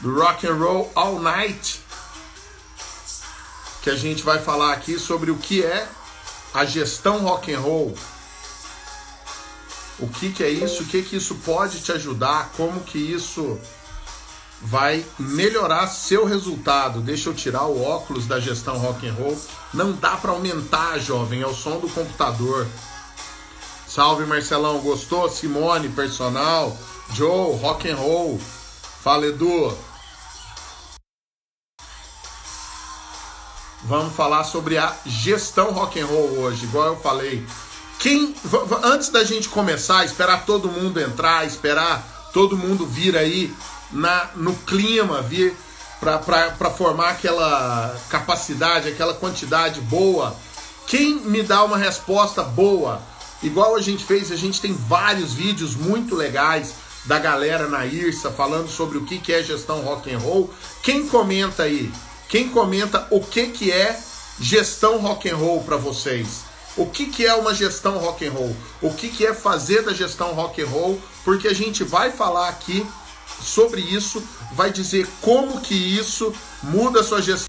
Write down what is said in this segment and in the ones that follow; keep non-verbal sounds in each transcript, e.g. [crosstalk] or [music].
do Rock and Roll All Night, que a gente vai falar aqui sobre o que é a gestão rock and roll. O que, que é isso? O que, que isso pode te ajudar? Como que isso vai melhorar seu resultado? Deixa eu tirar o óculos da gestão rock and roll. Não dá para aumentar, jovem, é o som do computador. Salve Marcelão, gostou? Simone, personal, Joe, rock and roll. Fala Edu. Vamos falar sobre a gestão rock and roll hoje, igual eu falei. Quem antes da gente começar, esperar todo mundo entrar, esperar todo mundo vir aí na no clima, vir para formar aquela capacidade, aquela quantidade boa. Quem me dá uma resposta boa, igual a gente fez, a gente tem vários vídeos muito legais da galera na IRSA falando sobre o que é gestão rock and roll. Quem comenta aí? Quem comenta o que, que é gestão rock and roll para vocês? O que, que é uma gestão rock and roll? O que, que é fazer da gestão rock and roll? Porque a gente vai falar aqui sobre isso, vai dizer como que isso muda a sua gestão.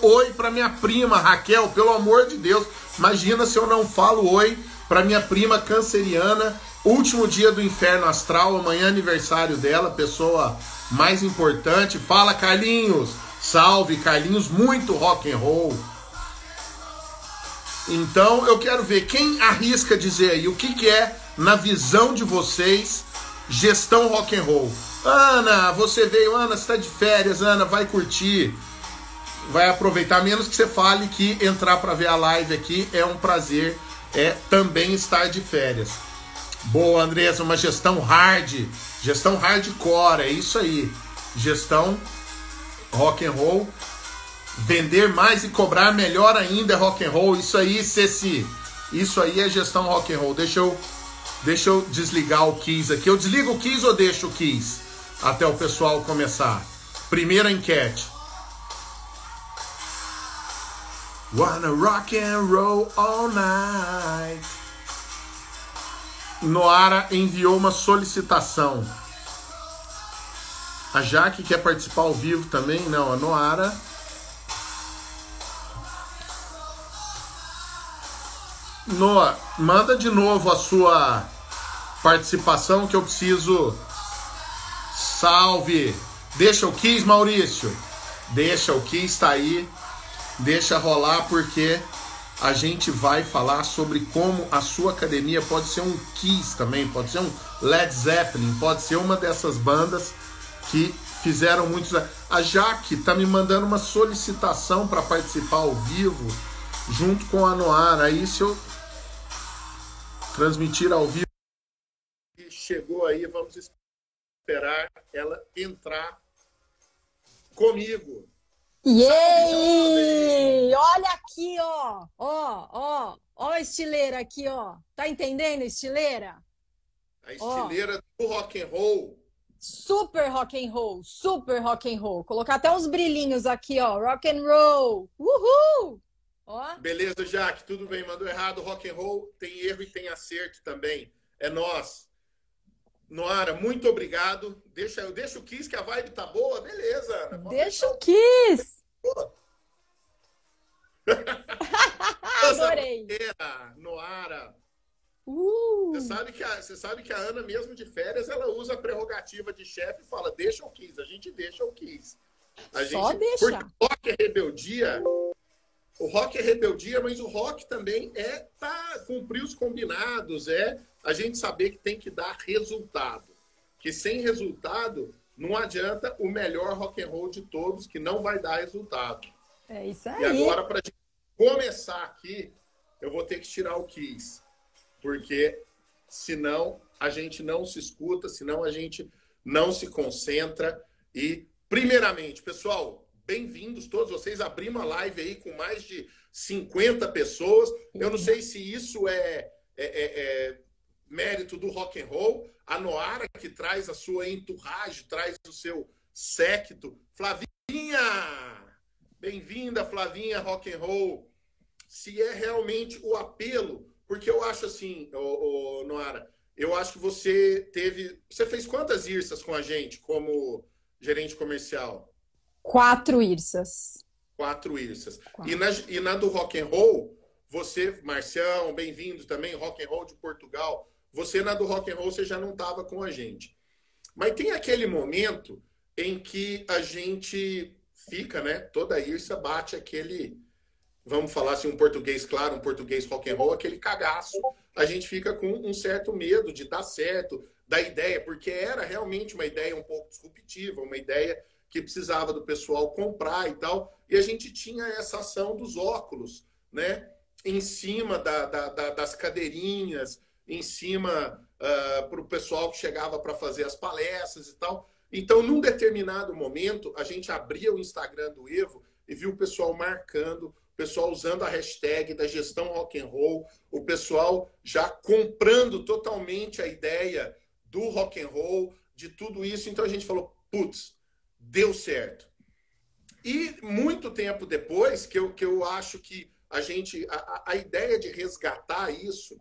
Oi para minha prima Raquel, pelo amor de Deus, imagina se eu não falo oi para minha prima canceriana, último dia do inferno astral, amanhã aniversário dela, pessoa mais importante. Fala Carlinhos, Salve, Carlinhos, muito rock and roll. Então eu quero ver quem arrisca dizer aí o que, que é, na visão de vocês, gestão rock and roll. Ana, você veio, Ana, você está de férias, Ana, vai curtir, vai aproveitar, menos que você fale que entrar para ver a live aqui é um prazer, é também estar de férias. Boa, Andressa, uma gestão hard, gestão hardcore, é isso aí. Gestão rock and roll. Vender mais e cobrar melhor ainda é rock and roll. Isso aí, Ceci, isso aí é gestão rock and roll. Deixa eu, deixa eu desligar o keys aqui. Eu desligo o keys ou deixo o keys até o pessoal começar? Primeira enquete. Wanna rock and roll all night. Noara enviou uma solicitação. A Jaque quer participar ao vivo também? Não, a Noara. Noa, manda de novo a sua participação que eu preciso. Salve! Deixa o Kiss, Maurício. Deixa o Kiss tá aí. Deixa rolar porque a gente vai falar sobre como a sua academia pode ser um Kiss também, pode ser um Led Zeppelin, pode ser uma dessas bandas que fizeram muitos. A Jaque tá me mandando uma solicitação para participar ao vivo junto com a Noara. Aí se eu transmitir ao vivo chegou aí, vamos esperar ela entrar comigo. Yay! Olha aqui, ó, ó, ó, ó a estileira aqui, ó. Tá entendendo, estileira? A estileira ó. do rock and roll super rock and roll, super rock and roll. Colocar até uns brilhinhos aqui, ó, rock and roll. Uhul! Ó. Beleza, Jaque, tudo bem, mandou errado, rock and roll tem erro e tem acerto também. É nós. Noara, muito obrigado. Deixa, deixa o Kiss, que a vibe tá boa. Beleza, Ana. Deixa o Kiss. [laughs] Adorei. Noara, Uh. Você, sabe que a, você sabe que a Ana, mesmo de férias, ela usa a prerrogativa de chefe e fala: deixa o 15, a gente deixa o 15. A Só gente, deixa. Porque o rock é rebeldia. O rock é rebeldia, mas o rock também é tá, cumprir os combinados, é a gente saber que tem que dar resultado. Que sem resultado, não adianta o melhor rock and roll de todos, que não vai dar resultado. É isso aí. E agora, para começar aqui, eu vou ter que tirar o Kiss porque senão a gente não se escuta, senão a gente não se concentra. E, primeiramente, pessoal, bem-vindos todos vocês. Abrimos uma live aí com mais de 50 pessoas. Eu não sei se isso é, é, é, é mérito do rock and roll. A Noara, que traz a sua entourage, traz o seu séquito. Flavinha! Bem-vinda, Flavinha, rock and roll. Se é realmente o apelo porque eu acho assim, ô, ô, Noara, eu acho que você teve. Você fez quantas IRSAs com a gente como gerente comercial? Quatro IRSAs. Quatro IRSAs. Quatro. E, na, e na do rock and roll, você, Marcião, bem-vindo também, rock and roll de Portugal. Você na do rock and roll você já não estava com a gente. Mas tem aquele momento em que a gente fica, né? Toda IRSA bate aquele, vamos falar assim, um português claro, um português rock and roll, aquele cagaço a gente fica com um certo medo de dar certo, da ideia, porque era realmente uma ideia um pouco disruptiva, uma ideia que precisava do pessoal comprar e tal. E a gente tinha essa ação dos óculos, né? Em cima da, da, da, das cadeirinhas, em cima uh, ah, para o pessoal que chegava para fazer as palestras e tal. Então, num determinado momento, a gente abria o Instagram do Evo e viu o pessoal marcando pessoal usando a hashtag da gestão rock and roll, o pessoal já comprando totalmente a ideia do rock and roll, de tudo isso. Então a gente falou, putz, deu certo. E muito tempo depois, que eu, que eu acho que a gente, a, a ideia de resgatar isso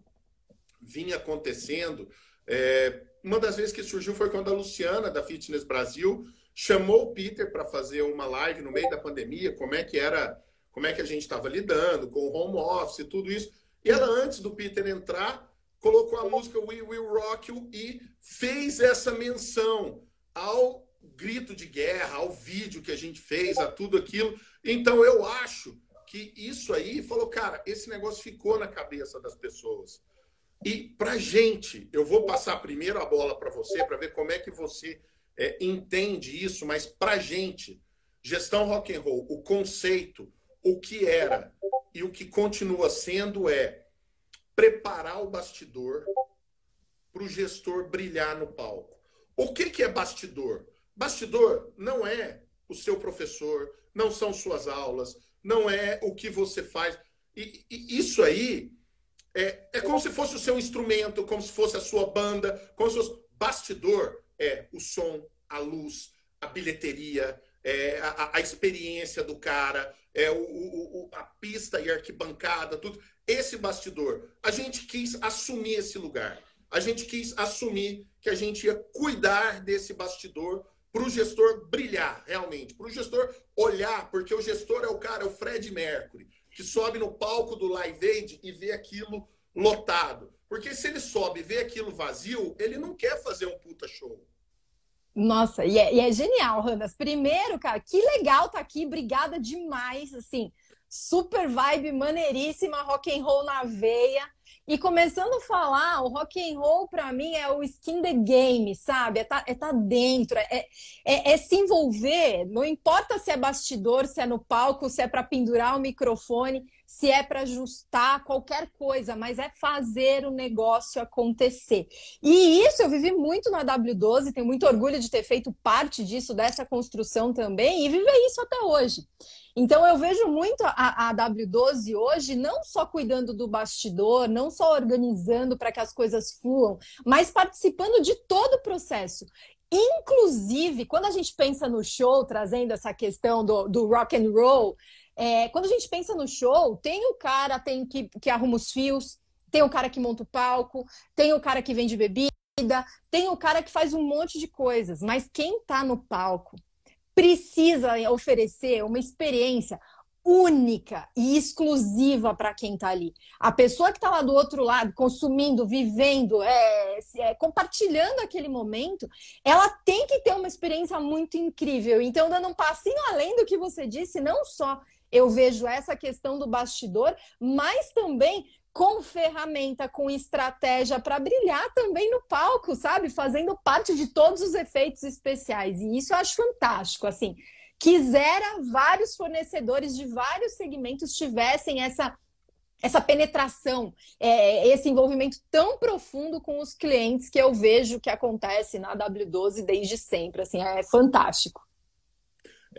vinha acontecendo. É, uma das vezes que surgiu foi quando a Luciana, da Fitness Brasil, chamou o Peter para fazer uma live no meio da pandemia, como é que era como é que a gente estava lidando com o home office e tudo isso. E ela, antes do Peter entrar, colocou a música We Will Rock You e fez essa menção ao grito de guerra, ao vídeo que a gente fez, a tudo aquilo. Então eu acho que isso aí falou, cara, esse negócio ficou na cabeça das pessoas. E para gente, eu vou passar primeiro a bola para você para ver como é que você é, entende isso, mas para gente, gestão rock and roll, o conceito, o que era e o que continua sendo é preparar o bastidor para o gestor brilhar no palco. O que, que é bastidor? Bastidor não é o seu professor, não são suas aulas, não é o que você faz. E, e isso aí é, é como se fosse o seu instrumento, como se fosse a sua banda, como se fosse. Bastidor é o som, a luz, a bilheteria, é a, a experiência do cara, é, o, o, a pista e a arquibancada, tudo. Esse bastidor, a gente quis assumir esse lugar. A gente quis assumir que a gente ia cuidar desse bastidor para o gestor brilhar, realmente. Para o gestor olhar, porque o gestor é o cara, é o Fred Mercury, que sobe no palco do Live Aid e vê aquilo lotado. Porque se ele sobe e vê aquilo vazio, ele não quer fazer um puta show. Nossa, e é, e é genial, Randas. Primeiro, cara, que legal tá aqui, obrigada demais, assim, super vibe, maneiríssima, rock and roll na veia. E começando a falar, o rock and roll para mim é o skin the game, sabe? É tá, é tá dentro, é, é, é, se envolver. Não importa se é bastidor, se é no palco, se é para pendurar o microfone se é para ajustar qualquer coisa, mas é fazer o negócio acontecer. E isso eu vivi muito na W12, tenho muito orgulho de ter feito parte disso, dessa construção também, e viver isso até hoje. Então eu vejo muito a, a W12 hoje não só cuidando do bastidor, não só organizando para que as coisas fluam, mas participando de todo o processo. Inclusive, quando a gente pensa no show, trazendo essa questão do, do rock and roll, é, quando a gente pensa no show, tem o cara tem que, que arruma os fios, tem o cara que monta o palco, tem o cara que vende bebida, tem o cara que faz um monte de coisas, mas quem está no palco precisa oferecer uma experiência única e exclusiva para quem está ali. A pessoa que está lá do outro lado, consumindo, vivendo, é, é, compartilhando aquele momento, ela tem que ter uma experiência muito incrível. Então, dando um passinho além do que você disse, não só eu vejo essa questão do bastidor, mas também com ferramenta, com estratégia para brilhar também no palco, sabe? Fazendo parte de todos os efeitos especiais. E isso eu acho fantástico, assim. Quisera vários fornecedores de vários segmentos tivessem essa essa penetração, é, esse envolvimento tão profundo com os clientes que eu vejo que acontece na W12 desde sempre, assim, é fantástico.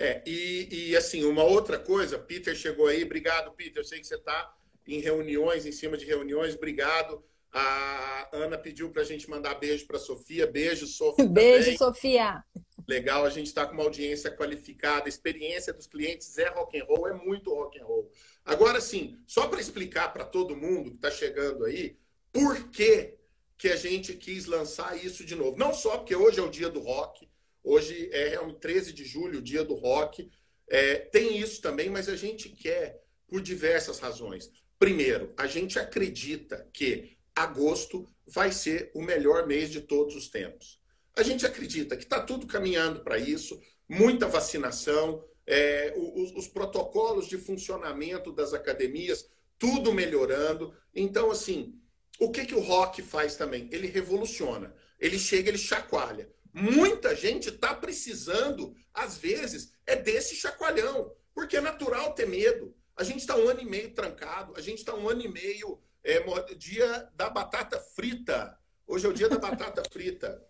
É, e, e assim, uma outra coisa, Peter chegou aí, obrigado, Peter. Eu sei que você está em reuniões, em cima de reuniões, obrigado. A Ana pediu para a gente mandar beijo para Sofia. Beijo, Sofia. [laughs] Beijo, também. Sofia. Legal, a gente está com uma audiência qualificada. A experiência dos clientes é rock and roll, é muito rock and roll. Agora sim, só para explicar para todo mundo que está chegando aí, por que que a gente quis lançar isso de novo. Não só porque hoje é o dia do rock, hoje é 13 de julho, dia do rock. É, tem isso também, mas a gente quer por diversas razões. Primeiro, a gente acredita que agosto vai ser o melhor mês de todos os tempos. A gente acredita que está tudo caminhando para isso, muita vacinação, é, os, os protocolos de funcionamento das academias, tudo melhorando. Então, assim, o que, que o rock faz também? Ele revoluciona. Ele chega, ele chacoalha. Muita gente está precisando, às vezes, é desse chacoalhão, porque é natural ter medo. A gente está um ano e meio trancado, a gente está um ano e meio é, dia da batata frita. Hoje é o dia da batata [laughs] frita.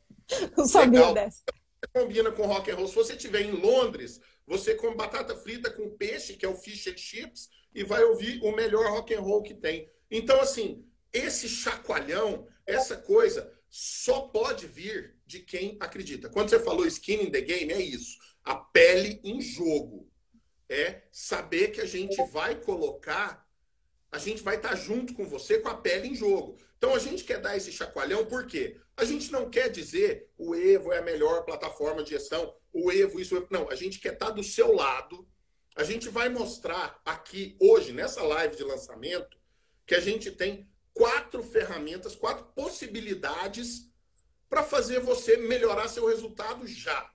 Não sabia Legal. dessa. Combina com rock and roll. Se você estiver em Londres, você come batata frita com peixe, que é o fish and chips, e vai ouvir o melhor rock and roll que tem. Então, assim, esse chacoalhão, essa coisa, só pode vir de quem acredita. Quando você falou skin in the game, é isso. A pele em jogo. É saber que a gente vai colocar, a gente vai estar junto com você com a pele em jogo. Então a gente quer dar esse chacoalhão, por quê? A gente não quer dizer o Evo é a melhor plataforma de gestão, o Evo, isso, não. A gente quer estar do seu lado. A gente vai mostrar aqui, hoje, nessa live de lançamento, que a gente tem quatro ferramentas, quatro possibilidades para fazer você melhorar seu resultado já,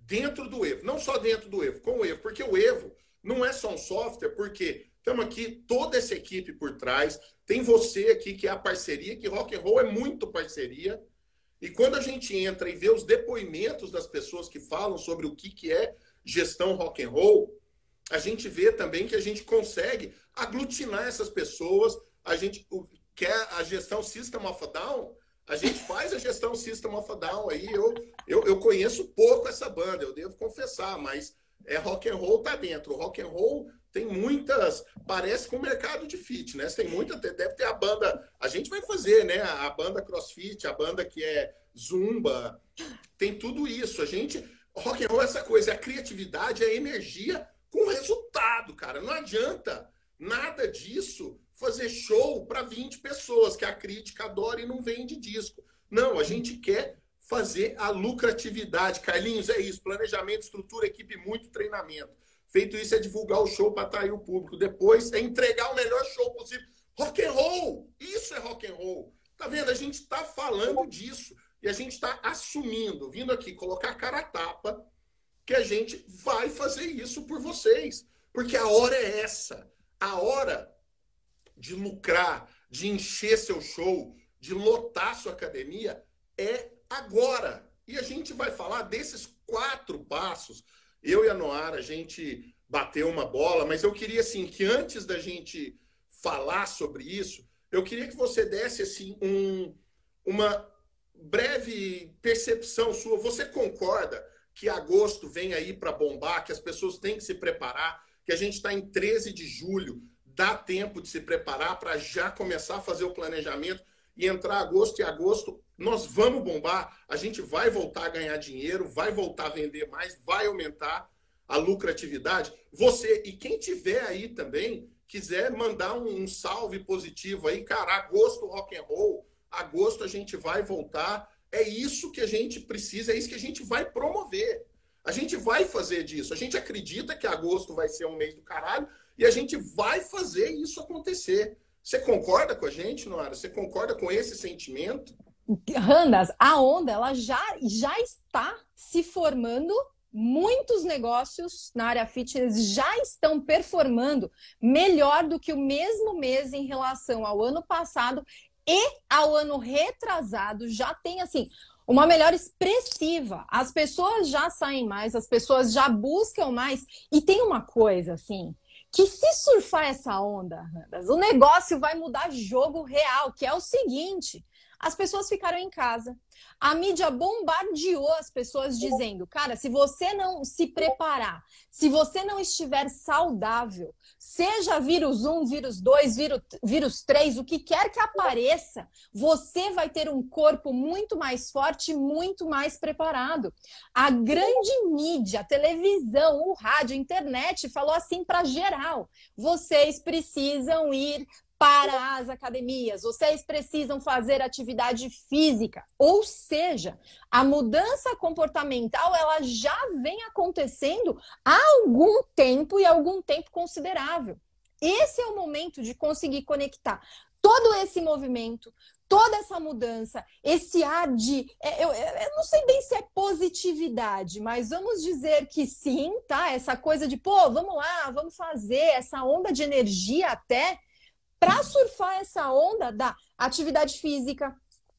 dentro do Evo. Não só dentro do Evo, com o Evo, porque o Evo não é só um software, porque estamos aqui, toda essa equipe por trás, tem você aqui que é a parceria, que rock and roll é muito parceria. E quando a gente entra e vê os depoimentos das pessoas que falam sobre o que, que é gestão rock and roll, a gente vê também que a gente consegue aglutinar essas pessoas, a gente quer a gestão System of a Down, a gente faz a gestão System of a Down aí. Eu, eu, eu conheço pouco essa banda, eu devo confessar, mas é rock and roll tá dentro. O rock and roll tem muitas, parece com o mercado de fitness, tem muita, deve ter a banda, a gente vai fazer, né? A banda CrossFit, a banda que é Zumba, tem tudo isso. A gente, rock and roll é essa coisa, é a criatividade, é a energia com resultado, cara. Não adianta nada disso fazer show para 20 pessoas, que a crítica adora e não vende disco. Não, a gente quer fazer a lucratividade. Carlinhos, é isso. Planejamento, estrutura, equipe, muito treinamento. Feito isso é divulgar o show para atrair o público. Depois é entregar o melhor show possível. Rock and roll! Isso é rock and roll. Tá vendo? A gente está falando disso. E a gente está assumindo, vindo aqui colocar a cara a tapa, que a gente vai fazer isso por vocês. Porque a hora é essa. A hora de lucrar, de encher seu show, de lotar sua academia, é agora. E a gente vai falar desses quatro passos. Eu e a Noara, a gente bateu uma bola, mas eu queria assim que antes da gente falar sobre isso, eu queria que você desse assim um, uma breve percepção sua. Você concorda que agosto vem aí para bombar, que as pessoas têm que se preparar, que a gente está em 13 de julho, dá tempo de se preparar para já começar a fazer o planejamento e entrar agosto e agosto nós vamos bombar, a gente vai voltar a ganhar dinheiro, vai voltar a vender mais, vai aumentar a lucratividade. Você e quem tiver aí também quiser mandar um, um salve positivo aí, cara, agosto rock and roll, agosto a gente vai voltar. É isso que a gente precisa, é isso que a gente vai promover. A gente vai fazer disso. A gente acredita que agosto vai ser um mês do caralho, e a gente vai fazer isso acontecer. Você concorda com a gente, Noara? Você concorda com esse sentimento? Randas, a onda ela já, já está se formando muitos negócios na área fitness já estão performando melhor do que o mesmo mês em relação ao ano passado e ao ano retrasado. Já tem assim uma melhora expressiva. As pessoas já saem mais, as pessoas já buscam mais. E tem uma coisa assim, que se surfar essa onda, o negócio vai mudar jogo real, que é o seguinte: as pessoas ficaram em casa. A mídia bombardeou as pessoas dizendo: cara, se você não se preparar, se você não estiver saudável, seja vírus 1, vírus 2, vírus, vírus 3, o que quer que apareça, você vai ter um corpo muito mais forte, muito mais preparado. A grande mídia, a televisão, o rádio, a internet falou assim para geral: vocês precisam ir para as academias, vocês precisam fazer atividade física. Ou seja, a mudança comportamental ela já vem acontecendo há algum tempo e algum tempo considerável. Esse é o momento de conseguir conectar todo esse movimento, toda essa mudança, esse ar de. É, eu, eu, não sei bem se é positividade, mas vamos dizer que sim, tá? Essa coisa de, pô, vamos lá, vamos fazer essa onda de energia até para surfar essa onda da atividade física,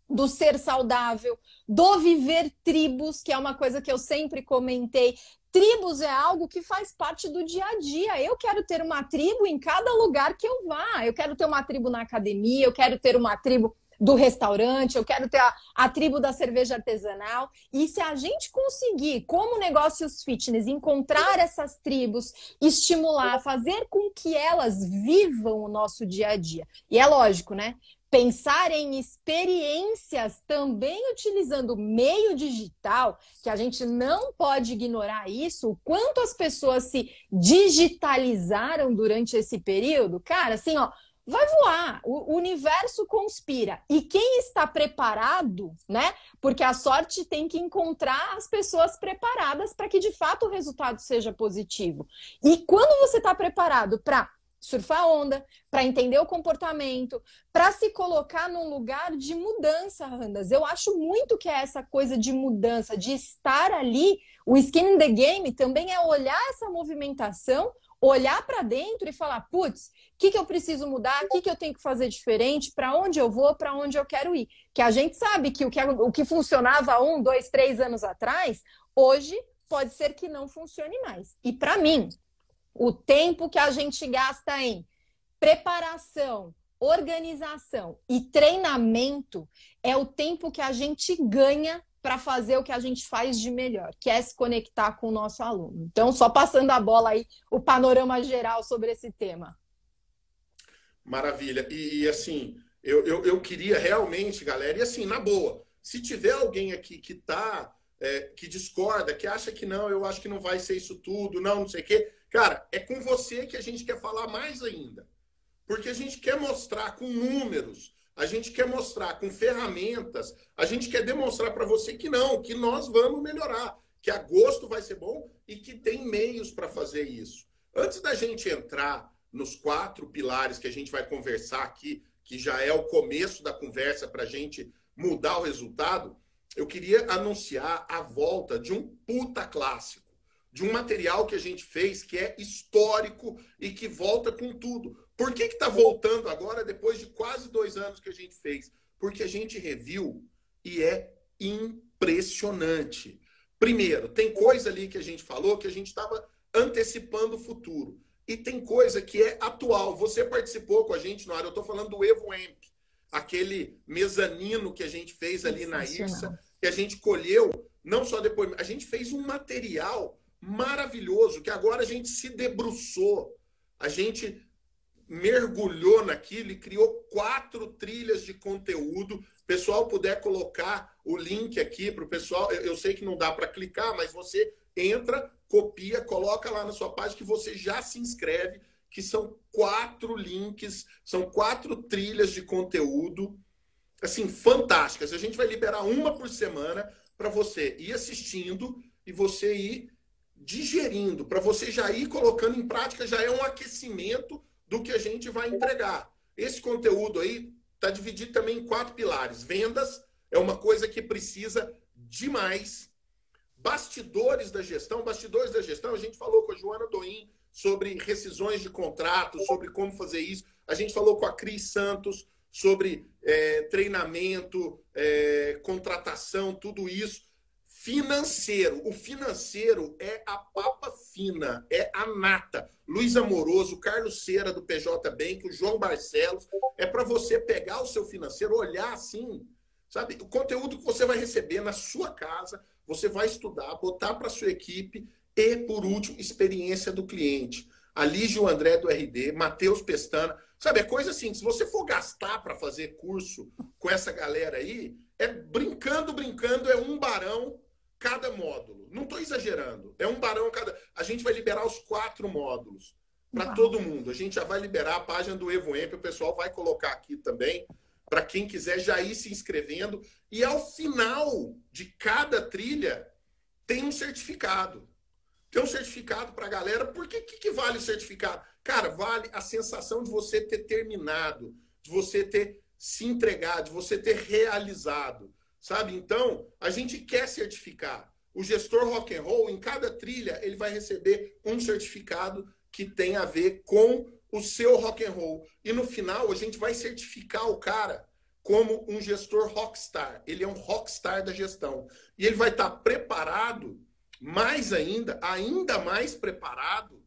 do ser saudável, do viver tribos, que é uma coisa que eu sempre comentei. Tribos é algo que faz parte do dia a dia. Eu quero ter uma tribo em cada lugar que eu vá. Eu quero ter uma tribo na academia, eu quero ter uma tribo do restaurante, eu quero ter a, a, tribo da cerveja artesanal. E se a gente conseguir, como negócios fitness, encontrar essas tribos, estimular, fazer com que elas vivam o nosso dia a dia. E é lógico, né? Pensar em experiências também utilizando meio digital, que a gente não pode ignorar isso, o quanto as pessoas se digitalizaram durante esse período. Cara, assim, ó, vai voar. O universo conspira. E quem está preparado, né? Porque a sorte tem que encontrar as pessoas preparadas para que de fato o resultado seja positivo. E quando você está preparado para surfar onda, para entender o comportamento, para se colocar num lugar de mudança, Randas. Eu acho muito que é essa coisa de mudança, de estar ali. O skin in the game também é olhar essa movimentação olhar para dentro e falar, putz, o que, que eu preciso mudar, o que, que eu tenho que fazer diferente, para onde eu vou, para onde eu quero ir. Que a gente sabe que o que, o que funcionava um, dois, três anos atrás, hoje pode ser que não funcione mais. E para mim, o tempo que a gente gasta em preparação, organização e treinamento é o tempo que a gente ganha para fazer o que a gente faz de melhor, que é se conectar com o nosso aluno. Então, só passando a bola aí, o panorama geral sobre esse tema. Maravilha. E, assim, eu, eu, eu, queria realmente, galera, e assim, na boa, se tiver alguém aqui que tá, é, que discorda, que acha que não, eu acho que não vai ser isso tudo, não, não sei o quê, cara, é com você que a gente quer falar mais ainda. Porque a gente quer mostrar com números, a gente quer mostrar com ferramentas, a gente quer demonstrar para você que não, que nós vamos melhorar, que agosto vai ser bom e que tem meios para fazer isso. Antes da gente entrar nos quatro pilares que a gente vai conversar aqui, que já é o começo da conversa para a gente mudar o resultado, eu queria anunciar a volta de um puta clássico, de um material que a gente fez que é histórico e que volta com tudo. Por que está voltando agora, depois de quase dois anos que a gente fez? Porque a gente reviu e é impressionante. Primeiro, tem coisa ali que a gente falou que a gente estava antecipando o futuro. E tem coisa que é atual. Você participou com a gente no ar, eu estou falando do Evo Amp, aquele mezanino que a gente fez ali na IRSA, que a gente colheu, não só depois, a gente fez um material maravilhoso que agora a gente se debruçou. A gente mergulhou naquilo e criou quatro trilhas de conteúdo. Pessoal puder colocar o link aqui para o pessoal. Eu sei que não dá para clicar, mas você entra, copia, coloca lá na sua página que você já se inscreve, que são quatro links, são quatro trilhas de conteúdo, assim, fantásticas. A gente vai liberar uma por semana para você ir assistindo e você ir digerindo, para você já ir colocando em prática, já é um aquecimento do que a gente vai entregar. Esse conteúdo aí está dividido também em quatro pilares. Vendas é uma coisa que precisa demais. Bastidores da gestão. Bastidores da gestão, a gente falou com a Joana Doim sobre rescisões de contratos, sobre como fazer isso. A gente falou com a Cris Santos sobre é, treinamento, é, contratação, tudo isso. Financeiro. O financeiro é a papa fina, é a nata. Luiz Amoroso, Carlos Cera do PJ Bank, o João Barcelos. É para você pegar o seu financeiro, olhar assim, sabe? O conteúdo que você vai receber na sua casa, você vai estudar, botar para sua equipe e, por último, experiência do cliente. Alígio André do RD, Matheus Pestana. Sabe, é coisa assim, se você for gastar para fazer curso com essa galera aí, é brincando, brincando, é um barão cada módulo. Não estou exagerando. É um barão cada. A gente vai liberar os quatro módulos. para todo mundo. A gente já vai liberar a página do Evo Emp, o pessoal vai colocar aqui também, para quem quiser já ir se inscrevendo. E ao final de cada trilha, tem um certificado. Tem um certificado para a galera. Por que, que, que vale o certificado? Cara, vale a sensação de você ter terminado, de você ter se entregado, de você ter realizado. Sabe? Então, a gente quer certificar. O gestor rock and roll, em cada trilha, ele vai receber um certificado que tem a ver com o seu rock and roll. E no final, a gente vai certificar o cara como um gestor rockstar. Ele é um rockstar da gestão. E ele vai estar preparado, mais ainda, ainda mais preparado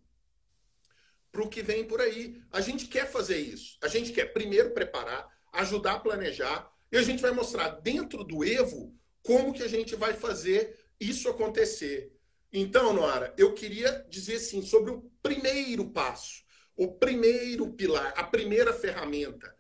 para o que vem por aí. A gente quer fazer isso. A gente quer primeiro preparar, ajudar a planejar, e a gente vai mostrar dentro do Evo como que a gente vai fazer isso acontecer. Então, Noara, eu queria dizer assim sobre o primeiro passo, o primeiro pilar, a primeira ferramenta,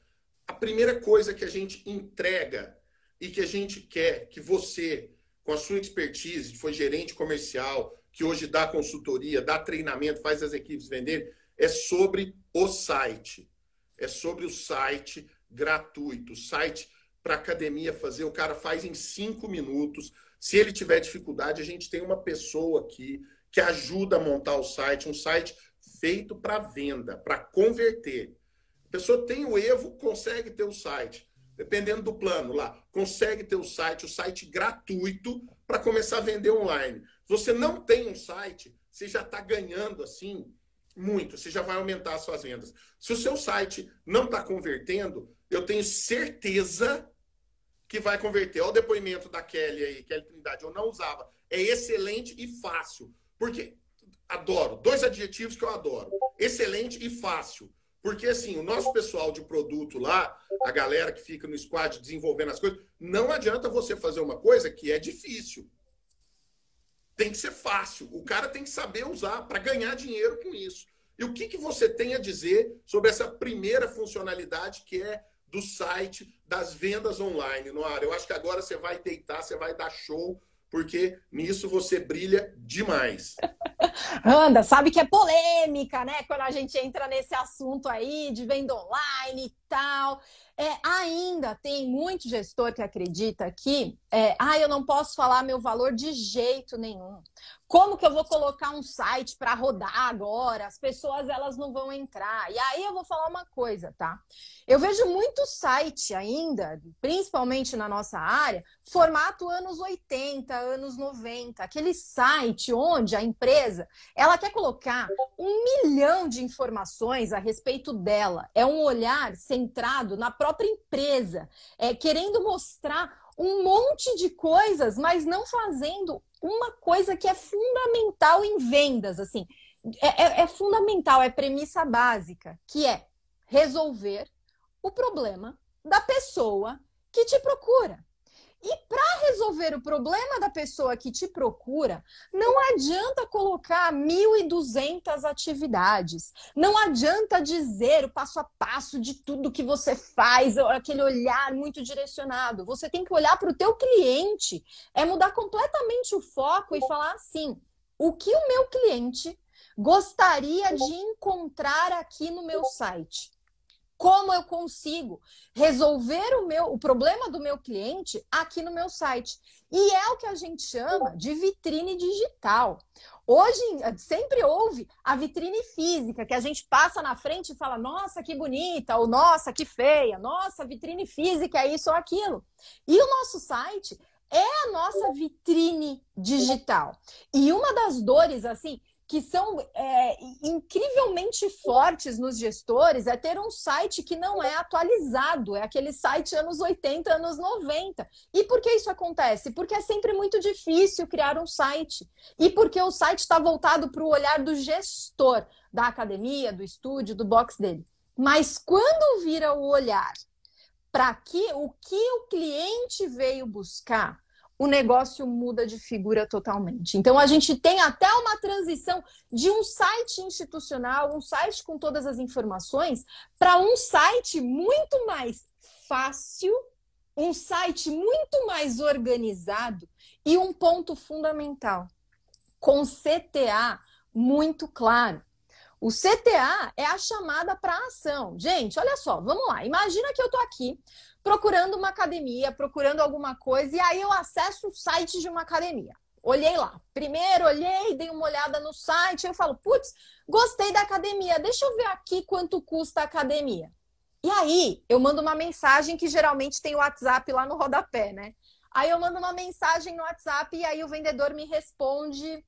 a primeira coisa que a gente entrega e que a gente quer que você, com a sua expertise, que foi gerente comercial, que hoje dá consultoria, dá treinamento, faz as equipes venderem, é sobre o site. É sobre o site gratuito, o site para academia fazer, o cara faz em cinco minutos. Se ele tiver dificuldade, a gente tem uma pessoa aqui que ajuda a montar o site, um site feito para venda, para converter. A pessoa tem o Evo, consegue ter o site. Dependendo do plano lá, consegue ter o site, o site gratuito para começar a vender online. Se você não tem um site, você já está ganhando assim muito, você já vai aumentar as suas vendas. Se o seu site não está convertendo, eu tenho certeza que vai converter. Olha o depoimento da Kelly aí, Kelly Trindade, eu não usava. É excelente e fácil. Por quê? Adoro. Dois adjetivos que eu adoro. Excelente e fácil. Porque, assim, o nosso pessoal de produto lá, a galera que fica no squad desenvolvendo as coisas, não adianta você fazer uma coisa que é difícil tem que ser fácil. O cara tem que saber usar para ganhar dinheiro com isso. E o que, que você tem a dizer sobre essa primeira funcionalidade que é do site das vendas online, Noara? Eu acho que agora você vai deitar, você vai dar show, porque nisso você brilha demais. [laughs] Anda, sabe que é polêmica, né? Quando a gente entra nesse assunto aí de venda online e tal. É, ainda tem muito gestor que acredita que, é, ah, eu não posso falar meu valor de jeito nenhum. Como que eu vou colocar um site para rodar agora? As pessoas elas não vão entrar. E aí eu vou falar uma coisa, tá? Eu vejo muito site ainda, principalmente na nossa área, formato anos 80, anos 90, aquele site onde a empresa ela quer colocar um milhão de informações a respeito dela. É um olhar centrado na própria empresa, é querendo mostrar um monte de coisas, mas não fazendo uma coisa que é fundamental em vendas, assim, é, é, é fundamental, é premissa básica, que é resolver o problema da pessoa que te procura. E para resolver o problema da pessoa que te procura, não adianta colocar 1.200 atividades. Não adianta dizer o passo a passo de tudo que você faz, aquele olhar muito direcionado. Você tem que olhar para o teu cliente, é mudar completamente o foco e falar assim: o que o meu cliente gostaria de encontrar aqui no meu site? Como eu consigo resolver o meu o problema do meu cliente aqui no meu site. E é o que a gente chama de vitrine digital. Hoje sempre houve a vitrine física, que a gente passa na frente e fala: "Nossa, que bonita", ou "Nossa, que feia". Nossa, vitrine física é isso ou aquilo. E o nosso site é a nossa vitrine digital. E uma das dores assim que são é, incrivelmente fortes nos gestores é ter um site que não é atualizado, é aquele site anos 80, anos 90. E por que isso acontece? Porque é sempre muito difícil criar um site. E porque o site está voltado para o olhar do gestor da academia, do estúdio, do box dele. Mas quando vira o olhar para que o que o cliente veio buscar, o negócio muda de figura totalmente. Então a gente tem até uma transição de um site institucional, um site com todas as informações, para um site muito mais fácil, um site muito mais organizado e um ponto fundamental, com CTA muito claro. O CTA é a chamada para ação. Gente, olha só, vamos lá. Imagina que eu tô aqui procurando uma academia, procurando alguma coisa, e aí eu acesso o site de uma academia. Olhei lá. Primeiro, olhei, dei uma olhada no site, eu falo, putz, gostei da academia, deixa eu ver aqui quanto custa a academia. E aí, eu mando uma mensagem que geralmente tem o WhatsApp lá no rodapé, né? Aí eu mando uma mensagem no WhatsApp e aí o vendedor me responde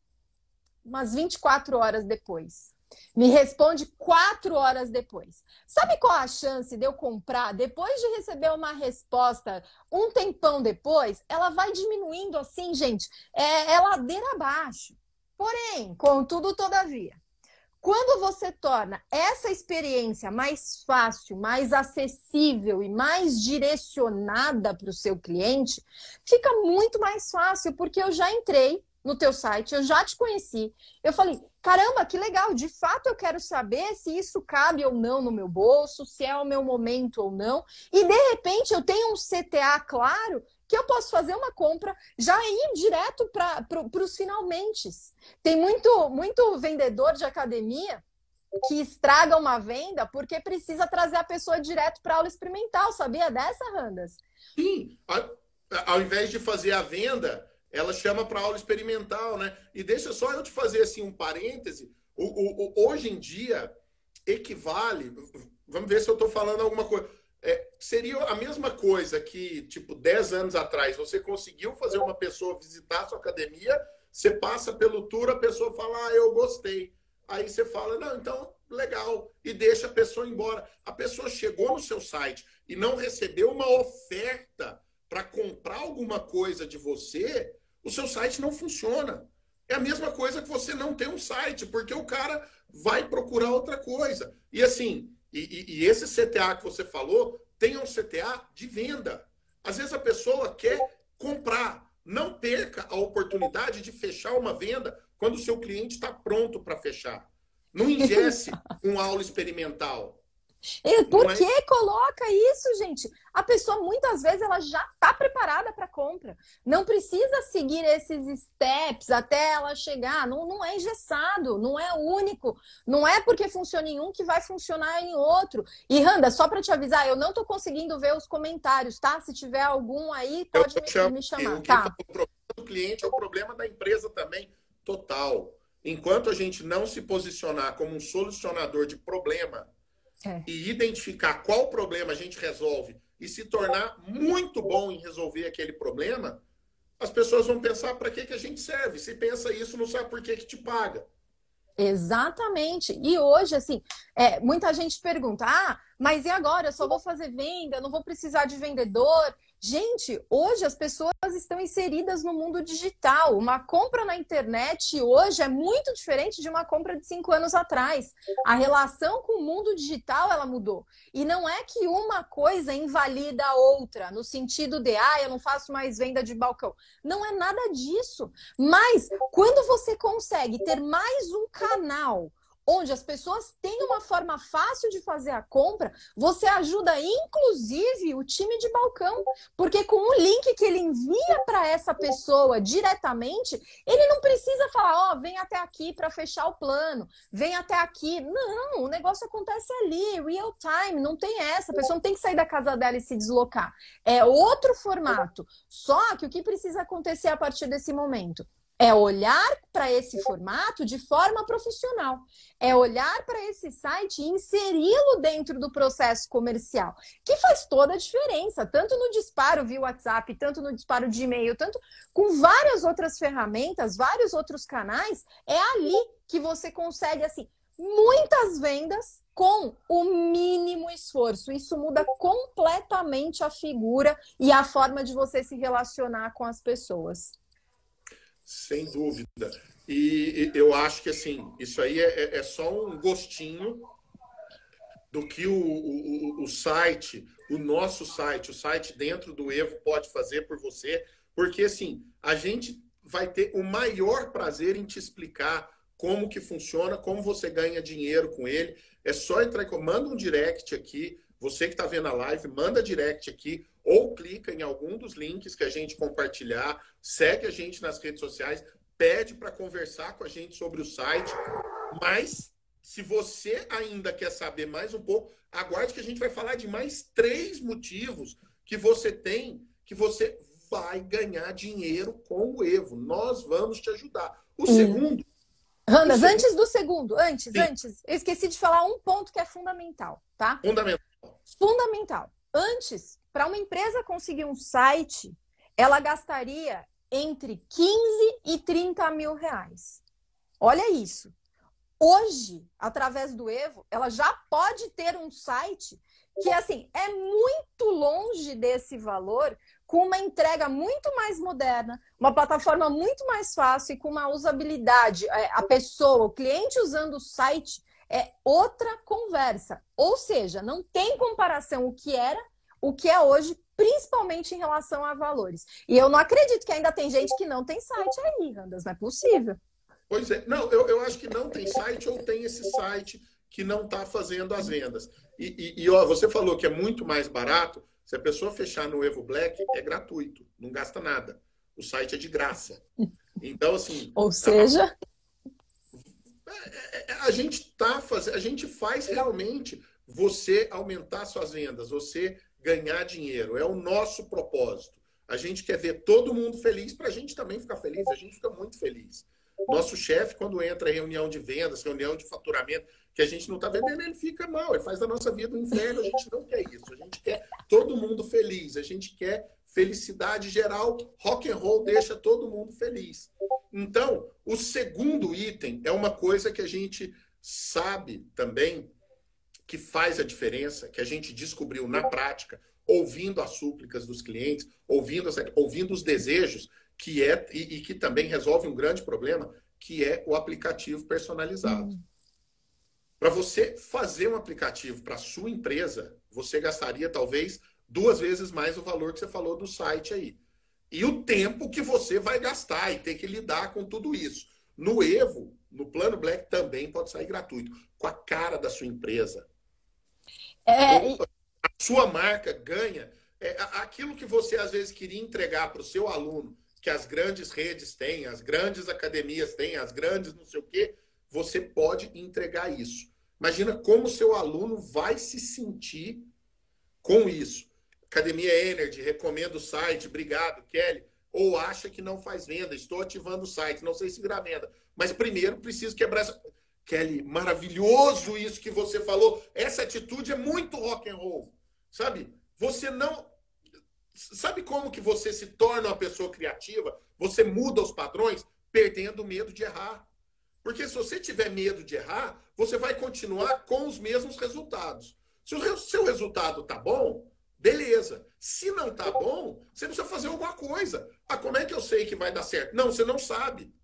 umas 24 horas depois. Me responde quatro horas depois. Sabe qual a chance de eu comprar depois de receber uma resposta um tempão depois? Ela vai diminuindo assim, gente. É, é ladeira abaixo. Porém, contudo, todavia, quando você torna essa experiência mais fácil, mais acessível e mais direcionada para o seu cliente, fica muito mais fácil, porque eu já entrei no teu site, eu já te conheci. Eu falei, caramba, que legal, de fato eu quero saber se isso cabe ou não no meu bolso, se é o meu momento ou não. E de repente eu tenho um CTA claro que eu posso fazer uma compra, já ir direto para os finalmente. Tem muito, muito vendedor de academia que estraga uma venda porque precisa trazer a pessoa direto para aula experimental, sabia dessa, Randas? Sim, ao invés de fazer a venda, ela chama para aula experimental, né? E deixa só eu te fazer assim um parêntese. O, o, o hoje em dia equivale, vamos ver se eu estou falando alguma coisa é, seria a mesma coisa que, tipo, 10 anos atrás, você conseguiu fazer uma pessoa visitar a sua academia, você passa pelo tour, a pessoa fala, ah, eu gostei. Aí você fala, não, então, legal, e deixa a pessoa embora. A pessoa chegou no seu site e não recebeu uma oferta para comprar alguma coisa de você, o seu site não funciona. É a mesma coisa que você não ter um site, porque o cara vai procurar outra coisa. E assim, e, e, e esse CTA que você falou tem um CTA de venda. Às vezes a pessoa quer comprar. Não perca a oportunidade de fechar uma venda quando o seu cliente está pronto para fechar. Não ingesse [laughs] um aula experimental. E por que coloca isso, gente? A pessoa muitas vezes ela já está preparada para compra. Não precisa seguir esses steps até ela chegar. Não, não é engessado, não é único. Não é porque funciona em um que vai funcionar em outro. E Randa, só para te avisar, eu não estou conseguindo ver os comentários, tá? Se tiver algum aí, pode me, chamo, me, chamar. Tá. O problema do cliente é o problema da empresa também, total. Enquanto a gente não se posicionar como um solucionador de problema, é. e identificar qual problema a gente resolve e se tornar muito bom em resolver aquele problema, as pessoas vão pensar para que, que a gente serve. Se pensa isso, não sabe por que, que te paga. Exatamente. E hoje, assim, é, muita gente pergunta: ah, mas e agora? Eu só vou fazer venda, não vou precisar de vendedor. Gente, hoje as pessoas estão inseridas no mundo digital. Uma compra na internet hoje é muito diferente de uma compra de cinco anos atrás. A relação com o mundo digital ela mudou. E não é que uma coisa invalida a outra, no sentido de, ah, eu não faço mais venda de balcão. Não é nada disso. Mas quando você consegue ter mais um canal onde as pessoas têm uma forma fácil de fazer a compra, você ajuda inclusive o time de balcão, porque com o link que ele envia para essa pessoa diretamente, ele não precisa falar, ó, oh, vem até aqui para fechar o plano, vem até aqui. Não, o negócio acontece ali, real time, não tem essa, a pessoa não tem que sair da casa dela e se deslocar. É outro formato. Só que o que precisa acontecer a partir desse momento? É olhar para esse formato de forma profissional. É olhar para esse site e inseri-lo dentro do processo comercial, que faz toda a diferença, tanto no disparo via WhatsApp, tanto no disparo de e-mail, tanto com várias outras ferramentas, vários outros canais. É ali que você consegue, assim, muitas vendas com o mínimo esforço. Isso muda completamente a figura e a forma de você se relacionar com as pessoas. Sem dúvida. E eu acho que assim, isso aí é, é, é só um gostinho do que o, o, o site, o nosso site, o site dentro do Evo pode fazer por você, porque assim, a gente vai ter o maior prazer em te explicar como que funciona, como você ganha dinheiro com ele. É só entrar manda um direct aqui, você que está vendo a live, manda direct aqui ou clica em algum dos links que a gente compartilhar, segue a gente nas redes sociais, pede para conversar com a gente sobre o site, mas Se você ainda quer saber mais um pouco, aguarde que a gente vai falar de mais três motivos que você tem que você vai ganhar dinheiro com o Evo. Nós vamos te ajudar. O hum. segundo. Randas, antes do segundo, antes, Sim. antes, eu esqueci de falar um ponto que é fundamental, tá? Fundamental. Fundamental. Antes, para uma empresa conseguir um site, ela gastaria entre 15 e 30 mil reais. Olha isso. Hoje, através do Evo, ela já pode ter um site que assim é muito longe desse valor, com uma entrega muito mais moderna, uma plataforma muito mais fácil e com uma usabilidade. É, a pessoa, o cliente usando o site é outra conversa. Ou seja, não tem comparação o que era, o que é hoje, principalmente em relação a valores. E eu não acredito que ainda tem gente que não tem site aí, Randas, não é possível. Pois é, não, eu, eu acho que não tem site ou tem esse site que não está fazendo as vendas. E, e, e, ó, você falou que é muito mais barato. Se a pessoa fechar no Evo Black, é gratuito, não gasta nada. O site é de graça. Então, assim. Ou seja. É, a gente tá fazendo, a gente faz realmente você aumentar suas vendas, você ganhar dinheiro. É o nosso propósito. A gente quer ver todo mundo feliz para a gente também ficar feliz. A gente fica muito feliz. Nosso chefe, quando entra em reunião de vendas, reunião de faturamento, que a gente não está vendendo, ele fica mal, ele faz da nossa vida um inferno. A gente não quer isso. A gente quer todo mundo feliz. A gente quer felicidade geral. Rock and roll deixa todo mundo feliz. Então, o segundo item é uma coisa que a gente sabe também que faz a diferença, que a gente descobriu na prática, ouvindo as súplicas dos clientes, ouvindo, ouvindo os desejos, que é e, e, que também resolve um grande problema, que é o aplicativo personalizado. Hum. Para você fazer um aplicativo para sua empresa, você gastaria talvez duas vezes mais o valor que você falou do site aí. E o tempo que você vai gastar e ter que lidar com tudo isso. No Evo, no plano Black também pode sair gratuito, com a cara da sua empresa. É. A sua marca ganha é, aquilo que você às vezes queria entregar para o seu aluno que as grandes redes têm, as grandes academias têm, as grandes não sei o quê, você pode entregar isso. Imagina como seu aluno vai se sentir com isso. Academia Energy, recomendo o site, obrigado, Kelly. Ou acha que não faz venda, estou ativando o site, não sei se virar venda. Mas primeiro preciso quebrar essa. Kelly, maravilhoso isso que você falou. Essa atitude é muito rock and roll. Sabe? Você não Sabe como que você se torna uma pessoa criativa? Você muda os padrões perdendo o medo de errar. Porque se você tiver medo de errar, você vai continuar com os mesmos resultados. Se o seu resultado tá bom, beleza. Se não tá bom, você precisa fazer alguma coisa. Ah, como é que eu sei que vai dar certo? Não, você não sabe.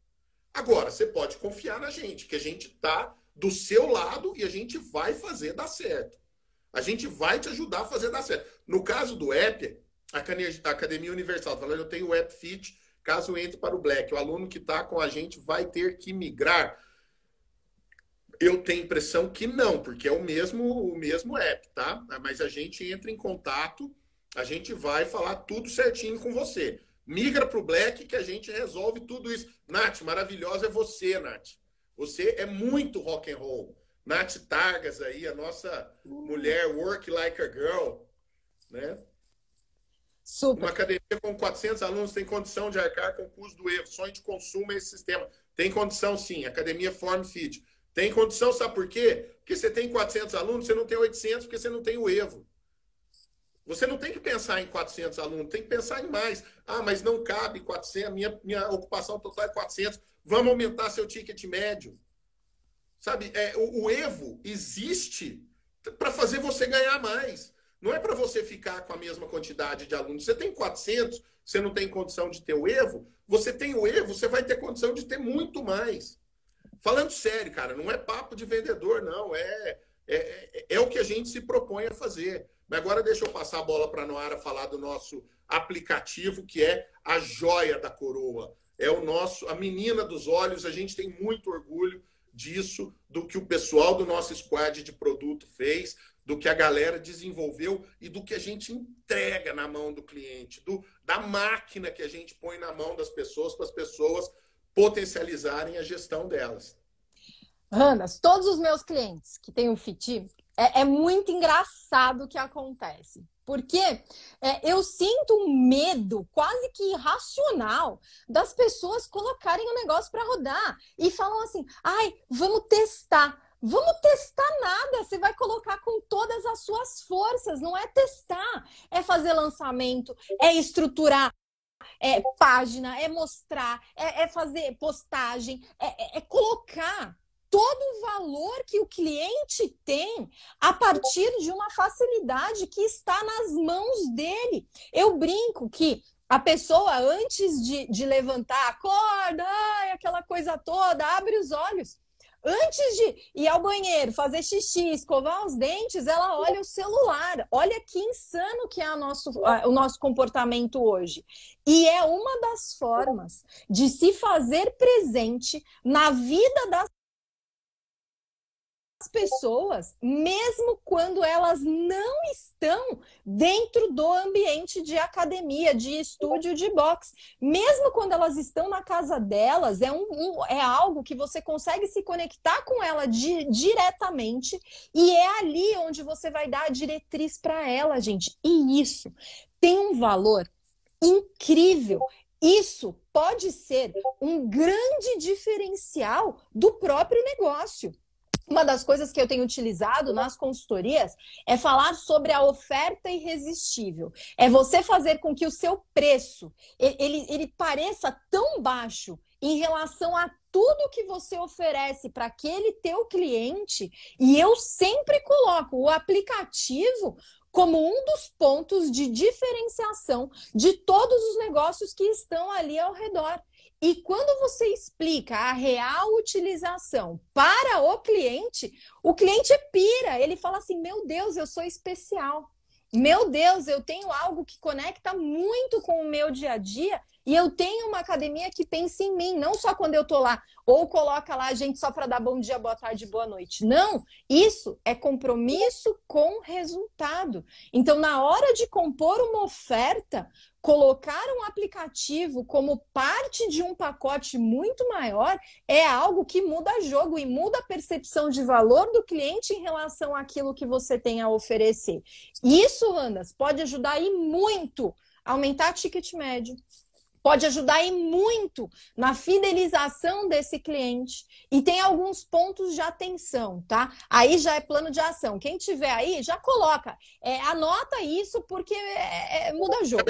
Agora, você pode confiar na gente, que a gente tá do seu lado e a gente vai fazer dar certo. A gente vai te ajudar a fazer dar certo. No caso do app, Academia Universal, falando, eu tenho o App Fit, caso entre para o Black. O aluno que está com a gente vai ter que migrar. Eu tenho impressão que não, porque é o mesmo, o mesmo app, tá? Mas a gente entra em contato, a gente vai falar tudo certinho com você. Migra para o Black que a gente resolve tudo isso. Nath, maravilhosa é você, Nath. Você é muito rock and roll. Nath Targas aí, a nossa mulher work like a girl, né? Super. Uma academia com 400 alunos tem condição de arcar com o custo do erro. Sonho de consumo é esse sistema. Tem condição, sim. Academia Form Fit. Tem condição, sabe por quê? Porque você tem 400 alunos, você não tem 800, porque você não tem o Evo. Você não tem que pensar em 400 alunos, tem que pensar em mais. Ah, mas não cabe 400, minha, minha ocupação total é 400. Vamos aumentar seu ticket médio. Sabe, é, o, o Evo existe para fazer você ganhar mais. Não é para você ficar com a mesma quantidade de alunos. Você tem 400, você não tem condição de ter o Evo. Você tem o Evo, você vai ter condição de ter muito mais. Falando sério, cara, não é papo de vendedor, não. É, é, é, é o que a gente se propõe a fazer. Mas agora deixa eu passar a bola para a Noara falar do nosso aplicativo, que é a joia da coroa. É o nosso, a menina dos olhos. A gente tem muito orgulho disso, do que o pessoal do nosso squad de produto fez do que a galera desenvolveu e do que a gente entrega na mão do cliente, do, da máquina que a gente põe na mão das pessoas para as pessoas potencializarem a gestão delas. Randas, todos os meus clientes que têm o FIT, é, é muito engraçado o que acontece. Porque é, eu sinto um medo quase que irracional das pessoas colocarem o negócio para rodar e falam assim: ai, vamos testar. Vamos testar nada, você vai colocar com todas as suas forças, não é testar, é fazer lançamento, é estruturar é página, é mostrar, é, é fazer postagem, é, é, é colocar todo o valor que o cliente tem a partir de uma facilidade que está nas mãos dele. Eu brinco que a pessoa, antes de, de levantar, acorda, ai, aquela coisa toda, abre os olhos. Antes de ir ao banheiro, fazer xixi, escovar os dentes, ela olha o celular. Olha que insano que é nosso, o nosso comportamento hoje. E é uma das formas de se fazer presente na vida das pessoas, mesmo quando elas não estão dentro do ambiente de academia, de estúdio de boxe, mesmo quando elas estão na casa delas, é, um, um é algo que você consegue se conectar com ela di, diretamente e é ali onde você vai dar a diretriz para ela, gente. E isso tem um valor incrível. Isso pode ser um grande diferencial do próprio negócio. Uma das coisas que eu tenho utilizado nas consultorias é falar sobre a oferta irresistível. É você fazer com que o seu preço ele, ele pareça tão baixo em relação a tudo que você oferece para aquele teu cliente. E eu sempre coloco o aplicativo como um dos pontos de diferenciação de todos os negócios que estão ali ao redor. E quando você explica a real utilização para o cliente, o cliente pira, ele fala assim: meu Deus, eu sou especial. Meu Deus, eu tenho algo que conecta muito com o meu dia a dia e eu tenho uma academia que pensa em mim, não só quando eu tô lá, ou coloca lá a gente só para dar bom dia, boa tarde, boa noite. Não, isso é compromisso com resultado. Então, na hora de compor uma oferta, colocar um aplicativo como parte de um pacote muito maior é algo que muda jogo e muda a percepção de valor do cliente em relação àquilo que você tem a oferecer. Isso, Andas, pode ajudar e muito a aumentar ticket médio, pode ajudar e muito na fidelização desse cliente. E tem alguns pontos de atenção, tá? Aí já é plano de ação. Quem tiver aí, já coloca. É, anota isso porque é, é, muda jogo.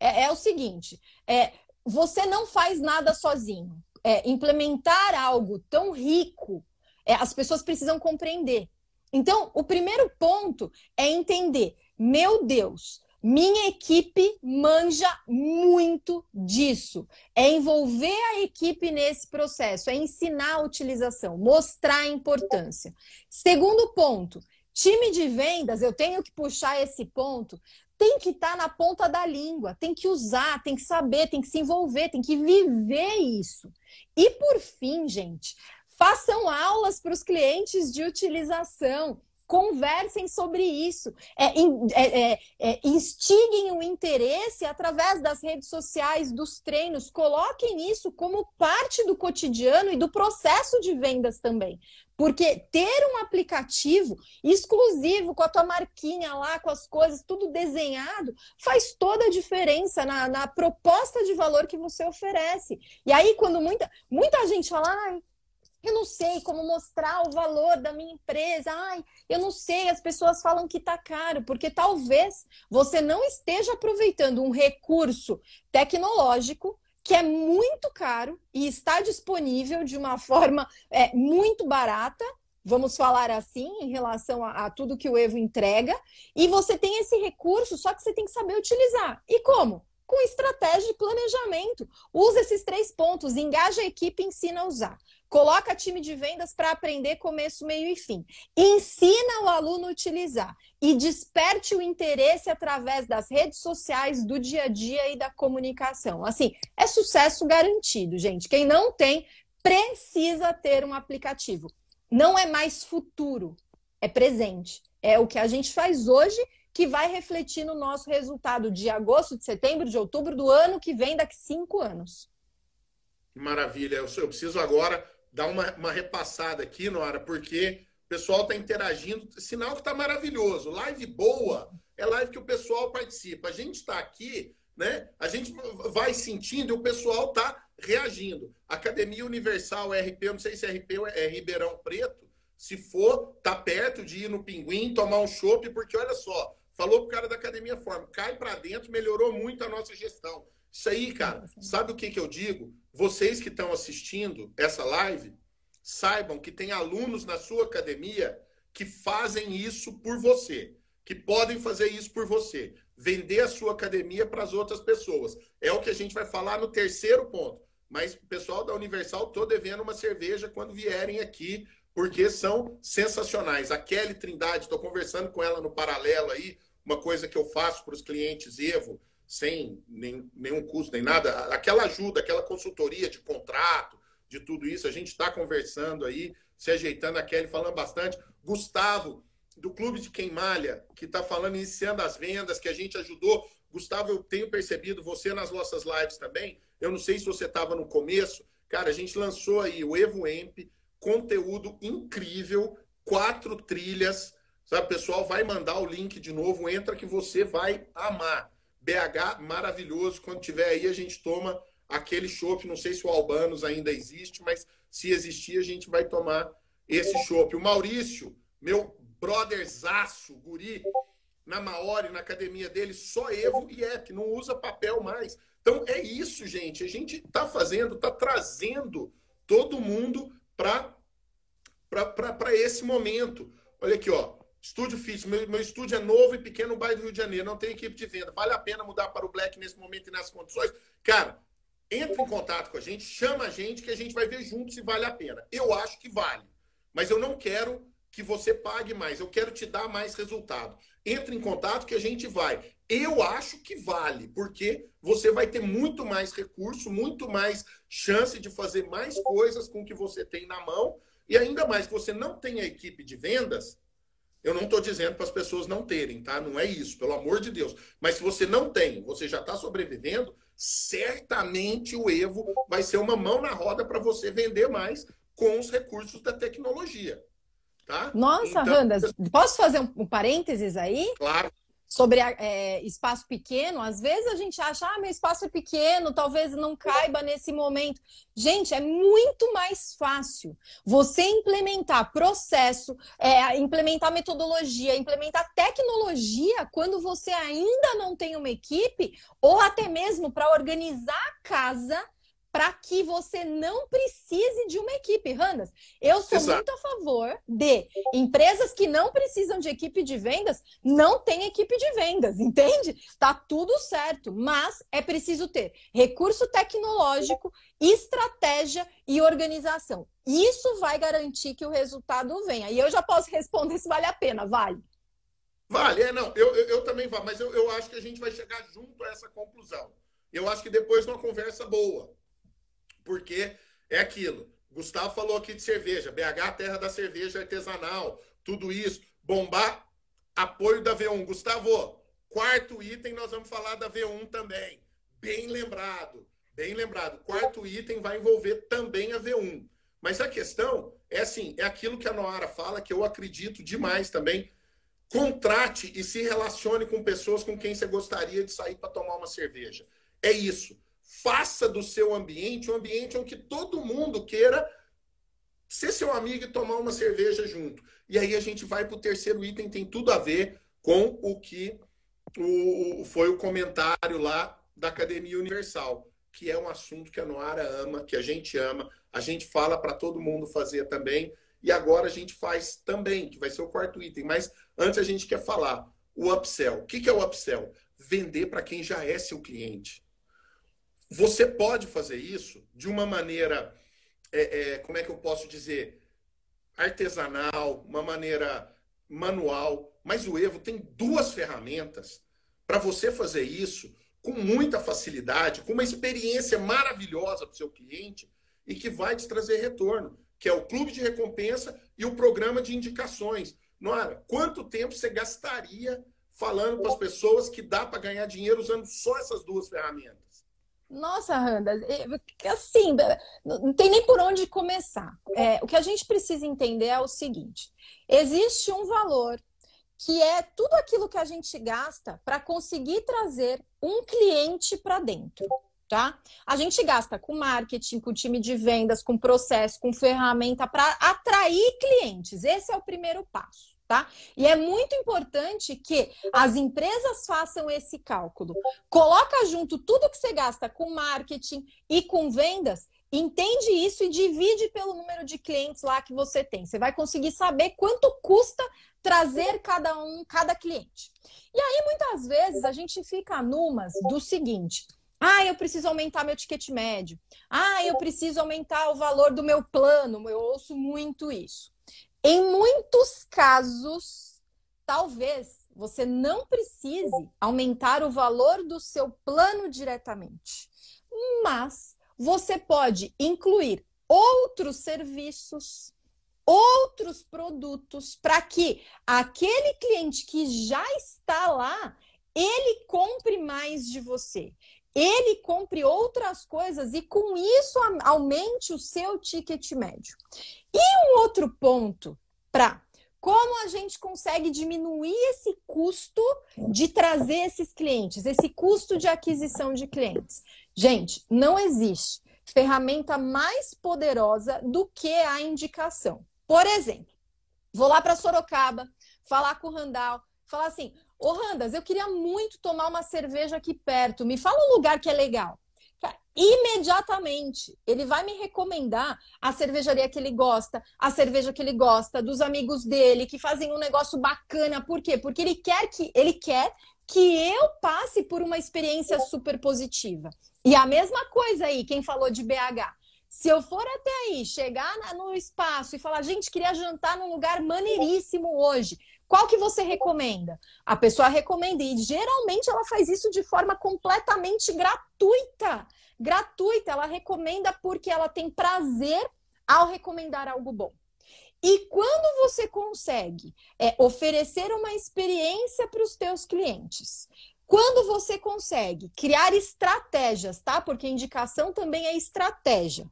É, é, o seguinte: é, você não faz nada sozinho. É, implementar algo tão rico, é, as pessoas precisam compreender. Então, o primeiro ponto é entender: meu Deus, minha equipe manja muito disso. É envolver a equipe nesse processo, é ensinar a utilização, mostrar a importância. Segundo ponto, time de vendas, eu tenho que puxar esse ponto, tem que estar tá na ponta da língua, tem que usar, tem que saber, tem que se envolver, tem que viver isso. E por fim, gente, façam aulas para os clientes de utilização conversem sobre isso, é, é, é, é, instiguem o interesse através das redes sociais, dos treinos, coloquem isso como parte do cotidiano e do processo de vendas também. Porque ter um aplicativo exclusivo com a tua marquinha lá, com as coisas, tudo desenhado, faz toda a diferença na, na proposta de valor que você oferece. E aí, quando muita, muita gente fala, ah, eu não sei como mostrar o valor da minha empresa. Ai, eu não sei, as pessoas falam que está caro, porque talvez você não esteja aproveitando um recurso tecnológico que é muito caro e está disponível de uma forma é, muito barata, vamos falar assim, em relação a, a, tudo que o Evo entrega, e você tem esse recurso, só que você tem que saber utilizar. E como? Com estratégia de planejamento. Usa esses três pontos, engaja a equipe e ensina a usar. Coloca time de vendas para aprender começo, meio e fim. Ensina o aluno a utilizar e desperte o interesse através das redes sociais, do dia a dia e da comunicação. Assim, é sucesso garantido, gente. Quem não tem, precisa ter um aplicativo. Não é mais futuro, é presente. É o que a gente faz hoje que vai refletir no nosso resultado de agosto, de setembro, de outubro do ano que vem, daqui cinco anos. Que maravilha. Eu, preciso agora dar uma, uma repassada aqui, Nora, porque o pessoal está interagindo, sinal que está maravilhoso. Live boa é live que o pessoal participa. A gente está aqui, né? A gente vai sentindo e o pessoal está reagindo. Academia Universal RP, não sei se RP é Ribeirão Preto. Se for, tá perto de ir no Pinguim, tomar um chopp, porque olha só, falou pro cara da Academia Forma, cai para dentro, melhorou muito a nossa gestão. Isso aí, cara, sabe o que, que eu digo? Vocês que estão assistindo essa live, saibam que tem alunos na sua academia que fazem isso por você, que podem fazer isso por você. Vender a sua academia para as outras pessoas. É o que a gente vai falar no terceiro ponto. Mas o pessoal da Universal, estou devendo uma cerveja quando vierem aqui, porque são sensacionais. A Kelly Trindade, estou conversando com ela no paralelo aí, uma coisa que eu faço para os clientes Evo sem nem, nenhum custo, nem nada. Aquela ajuda, aquela consultoria de contrato, de tudo isso, a gente está conversando aí, se ajeitando, a Kelly falando bastante. Gustavo, do Clube de Quem Malha, que está falando, iniciando as vendas, que a gente ajudou. Gustavo, eu tenho percebido você nas nossas lives também. Eu não sei se você estava no começo. Cara, a gente lançou aí o Evo Emp, conteúdo incrível, quatro trilhas. Sabe, pessoal, vai mandar o link de novo, entra que você vai amar. BH maravilhoso. Quando tiver aí, a gente toma aquele chopp. Não sei se o Albanos ainda existe, mas se existir, a gente vai tomar esse chopp. O Maurício, meu brotherzaço, guri, na Maori, na academia dele, só Evo e Epic, não usa papel mais. Então é isso, gente. A gente está fazendo, está trazendo todo mundo para esse momento. Olha aqui, ó. Estúdio Fit, meu, meu estúdio é novo e pequeno no bairro do Rio de Janeiro, não tem equipe de venda. Vale a pena mudar para o Black nesse momento e nessas condições? Cara, entre em contato com a gente, chama a gente que a gente vai ver junto se vale a pena. Eu acho que vale, mas eu não quero que você pague mais, eu quero te dar mais resultado. Entre em contato que a gente vai. Eu acho que vale, porque você vai ter muito mais recurso, muito mais chance de fazer mais coisas com o que você tem na mão, e ainda mais que você não tem a equipe de vendas, eu não estou dizendo para as pessoas não terem, tá? Não é isso, pelo amor de Deus. Mas se você não tem, você já está sobrevivendo, certamente o Evo vai ser uma mão na roda para você vender mais com os recursos da tecnologia. Tá? Nossa, então, Randas, posso fazer um parênteses aí? Claro sobre é, espaço pequeno, às vezes a gente acha, ah, meu espaço é pequeno, talvez não caiba nesse momento. Gente, é muito mais fácil você implementar processo, é, implementar metodologia, implementar tecnologia quando você ainda não tem uma equipe, ou até mesmo para organizar a casa para que você não precise de uma equipe. Randas, eu sou Exato. muito a favor de empresas que não precisam de equipe de vendas, não tem equipe de vendas, [laughs] entende? Tá tudo certo, mas é preciso ter recurso tecnológico, estratégia e organização. Isso vai garantir que o resultado venha. E eu já posso responder se vale a pena, vale. Vale, é, não, eu, eu, eu também vou, mas eu, eu acho que a gente vai chegar junto a essa conclusão. Eu acho que depois de uma conversa boa, porque é aquilo. Gustavo falou aqui de cerveja, BH, terra da cerveja artesanal, tudo isso. Bombar, apoio da V1. Gustavo, quarto item, nós vamos falar da V1 também. Bem lembrado, bem lembrado. Quarto item vai envolver também a V1. Mas a questão é assim, é aquilo que a Noara fala, que eu acredito demais também. Contrate e se relacione com pessoas com quem você gostaria de sair para tomar uma cerveja. É isso faça do seu ambiente um ambiente onde todo mundo queira ser seu amigo e tomar uma cerveja junto. E aí a gente vai para o terceiro item, tem tudo a ver com o que o, foi o comentário lá da Academia Universal, que é um assunto que a Noara ama, que a gente ama, a gente fala para todo mundo fazer também, e agora a gente faz também, que vai ser o quarto item. Mas antes a gente quer falar o upsell. O que é o upsell? Vender para quem já é seu cliente. Você pode fazer isso de uma maneira, é, é, como é que eu posso dizer, artesanal, uma maneira manual, mas o Evo tem duas ferramentas para você fazer isso com muita facilidade, com uma experiência maravilhosa para o seu cliente e que vai te trazer retorno, que é o clube de recompensa e o programa de indicações. Nora, quanto tempo você gastaria falando para as pessoas que dá para ganhar dinheiro usando só essas duas ferramentas? Nossa, Randa, assim, não tem nem por onde começar. É, o que a gente precisa entender é o seguinte: existe um valor que é tudo aquilo que a gente gasta para conseguir trazer um cliente para dentro. Tá? A gente gasta com marketing, com time de vendas, com processo, com ferramenta para atrair clientes. Esse é o primeiro passo tá? E é muito importante que as empresas façam esse cálculo. Coloca junto tudo que você gasta com marketing e com vendas, entende isso e divide pelo número de clientes lá que você tem. Você vai conseguir saber quanto custa trazer cada um, cada cliente. E aí muitas vezes a gente fica numas do seguinte: ah, eu preciso aumentar meu ticket médio. Ah, eu preciso aumentar o valor do meu plano. Eu ouço muito isso. Em muitos casos, talvez você não precise aumentar o valor do seu plano diretamente, mas você pode incluir outros serviços, outros produtos para que aquele cliente que já está lá, ele compre mais de você. Ele compre outras coisas e com isso aumente o seu ticket médio. E um outro ponto para como a gente consegue diminuir esse custo de trazer esses clientes, esse custo de aquisição de clientes. Gente, não existe ferramenta mais poderosa do que a indicação. Por exemplo, vou lá para Sorocaba, falar com o Randall, falar assim: Ô Randas, eu queria muito tomar uma cerveja aqui perto, me fala um lugar que é legal imediatamente ele vai me recomendar a cervejaria que ele gosta, a cerveja que ele gosta, dos amigos dele que fazem um negócio bacana. Por quê? Porque ele quer que ele quer que eu passe por uma experiência super positiva. E a mesma coisa aí, quem falou de BH. Se eu for até aí, chegar no espaço e falar, gente, queria jantar num lugar maneiríssimo hoje. Qual que você recomenda? A pessoa recomenda e geralmente ela faz isso de forma completamente gratuita gratuita, ela recomenda porque ela tem prazer ao recomendar algo bom. E quando você consegue é, oferecer uma experiência para os teus clientes, quando você consegue criar estratégias, tá? Porque indicação também é estratégia.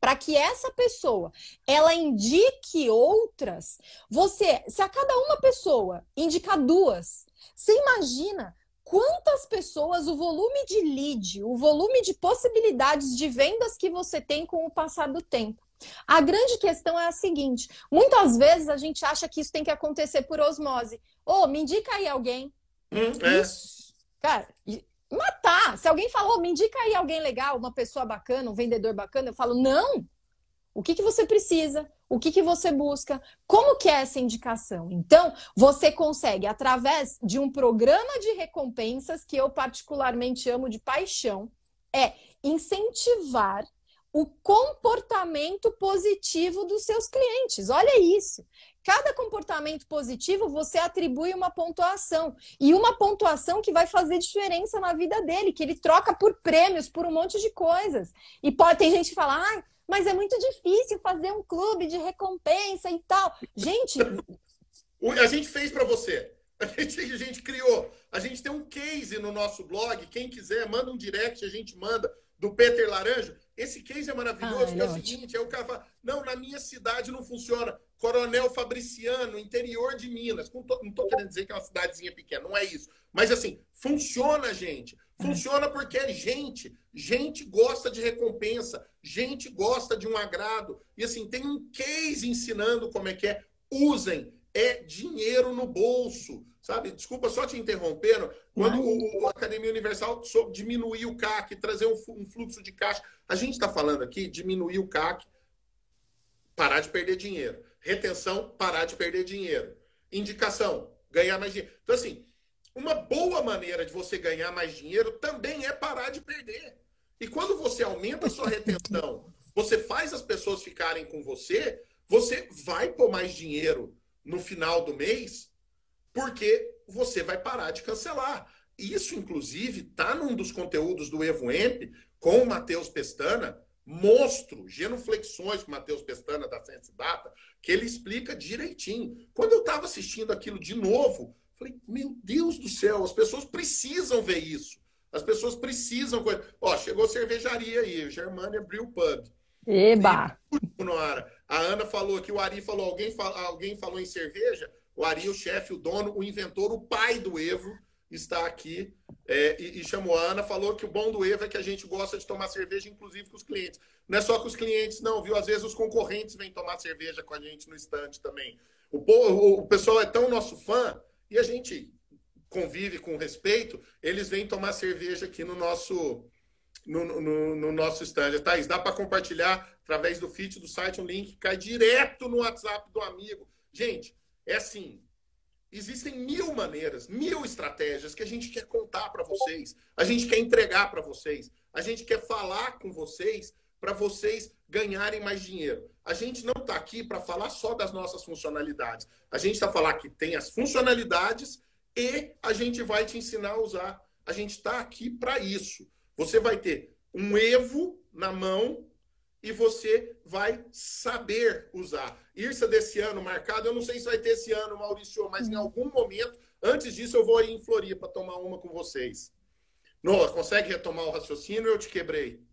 Para que essa pessoa ela indique outras, você, se a cada uma pessoa indicar duas, você imagina quantas pessoas, o volume de lead, o volume de possibilidades de vendas que você tem com o passar do tempo. A grande questão é a seguinte: muitas vezes a gente acha que isso tem que acontecer por osmose. Ô, oh, me indica aí alguém. Hum, é. Isso. Cara, matar. Se alguém falou, me indica aí alguém legal, uma pessoa bacana, um vendedor bacana, eu falo, não. O que, que você precisa? o que, que você busca, como que é essa indicação. Então, você consegue, através de um programa de recompensas, que eu particularmente amo de paixão, é incentivar o comportamento positivo dos seus clientes. Olha isso. Cada comportamento positivo você atribui uma pontuação. E uma pontuação que vai fazer diferença na vida dele, que ele troca por prêmios, por um monte de coisas. E pode ter gente que fala, ah, mas é muito difícil fazer um clube de recompensa e tal. Gente. a gente fez para você. A gente, a gente criou. A gente tem um case no nosso blog. Quem quiser, manda um direct, a gente manda, do Peter Laranjo. Esse case é maravilhoso, ah, é, é o seguinte: é o cara fala, não, na minha cidade não funciona. Coronel Fabriciano, interior de Minas. Não tô querendo dizer que é uma cidadezinha pequena, não é isso. Mas assim, funciona, gente. Funciona porque é gente. Gente gosta de recompensa, gente gosta de um agrado. E assim, tem um case ensinando como é que é. Usem. É dinheiro no bolso. Sabe? Desculpa só te interrompendo. Quando o, o Academia Universal soube diminuir o CAC, trazer um, um fluxo de caixa. A gente está falando aqui diminuir o CAC, parar de perder dinheiro. Retenção, parar de perder dinheiro. Indicação, ganhar mais dinheiro. Então, assim, uma boa maneira de você ganhar mais dinheiro também é parar de perder. E quando você aumenta a sua retenção, você faz as pessoas ficarem com você, você vai pôr mais dinheiro no final do mês, porque você vai parar de cancelar. Isso, inclusive, está num dos conteúdos do EvoEmp com o Matheus Pestana, monstro, genuflexões com Matheus Pestana da Sense Data, que ele explica direitinho. Quando eu estava assistindo aquilo de novo, Falei, meu Deus do céu, as pessoas precisam ver isso. As pessoas precisam. Ó, chegou cervejaria aí, Germania Brew Pub. Eba! A Ana falou que o Ari falou, alguém, alguém falou em cerveja? O Ari, o chefe, o dono, o inventor, o pai do Evo está aqui é, e, e, chamou a Ana, falou que o bom do Evo é que a gente gosta de tomar cerveja, inclusive com os clientes. Não é só com os clientes, não, viu? Às vezes os concorrentes vêm tomar cerveja com a gente no estande também. O, o, o pessoal é tão nosso fã e a gente convive com respeito, eles vêm tomar cerveja aqui no nosso no, no, no nosso stand. Thaís, dá para compartilhar através do feed do site um link que cai direto no WhatsApp do amigo. Gente, é assim, Existem mil maneiras, mil estratégias que a gente quer contar para vocês, a gente quer entregar para vocês, a gente quer falar com vocês para vocês ganharem mais dinheiro. A gente não está aqui para falar só das nossas funcionalidades. A gente está falando que tem as funcionalidades e a gente vai te ensinar a usar. A gente está aqui para isso. Você vai ter um Evo na mão e você vai saber usar. Irsa desse ano marcado, eu não sei se vai ter esse ano, Maurício, mas em uhum. algum momento, antes disso, eu vou ir em Floripa tomar uma com vocês. Noah, consegue retomar o raciocínio eu te quebrei?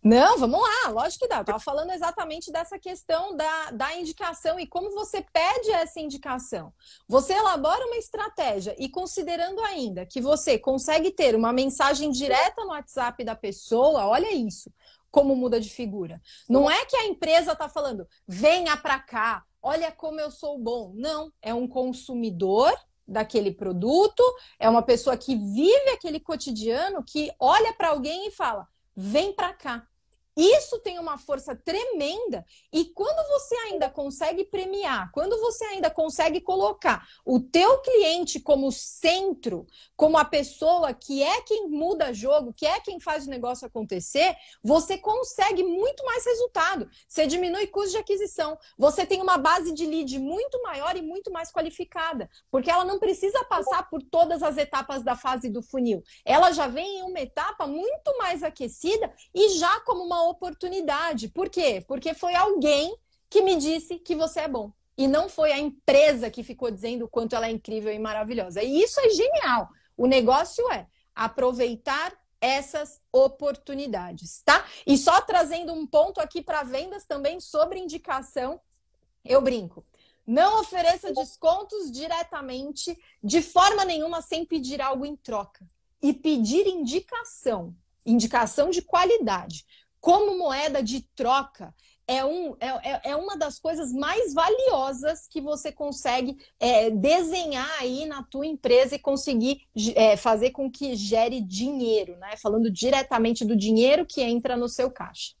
Não, vamos lá, lógico que dá. Eu estava falando exatamente dessa questão da, da indicação e como você pede essa indicação. Você elabora uma estratégia e considerando ainda que você consegue ter uma mensagem direta no WhatsApp da pessoa, olha isso como muda de figura. Não é que a empresa está falando, venha para cá, olha como eu sou bom. Não, é um consumidor daquele produto, é uma pessoa que vive aquele cotidiano, que olha para alguém e fala, vem para cá. Isso tem uma força tremenda e quando você ainda consegue premiar, quando você ainda consegue colocar o teu cliente como centro, como a pessoa que é quem muda jogo, que é quem faz o negócio acontecer, você consegue muito mais resultado. Você diminui custo de aquisição, você tem uma base de lead muito maior e muito mais qualificada, porque ela não precisa passar por todas as etapas da fase do funil. Ela já vem em uma etapa muito mais aquecida e já como uma oportunidade. Por quê? Porque foi alguém que me disse que você é bom. E não foi a empresa que ficou dizendo o quanto ela é incrível e maravilhosa. E isso é genial. O negócio é aproveitar essas oportunidades, tá? E só trazendo um ponto aqui para vendas também sobre indicação, eu brinco. Não ofereça descontos diretamente, de forma nenhuma, sem pedir algo em troca. E pedir indicação, indicação de qualidade como moeda de troca é, um, é, é, é uma das coisas mais valiosas que você consegue é, desenhar aí na tua empresa e conseguir é, fazer com que gere dinheiro, né? Falando diretamente do dinheiro que entra no seu caixa.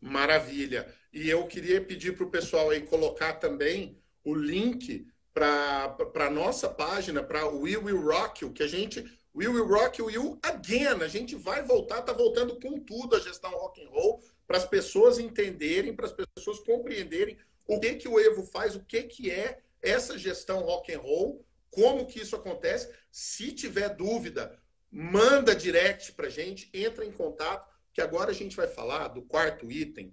Maravilha. E eu queria pedir para o pessoal aí colocar também o link para a nossa página, para o We Will Rock You, que a gente We Will Rock You Again. A gente vai voltar, tá voltando com tudo a gestão rock and roll para as pessoas entenderem, para as pessoas compreenderem o que que o Evo faz, o que que é essa gestão rock and roll, como que isso acontece. Se tiver dúvida, manda direct para gente, entra em contato, que agora a gente vai falar do quarto item.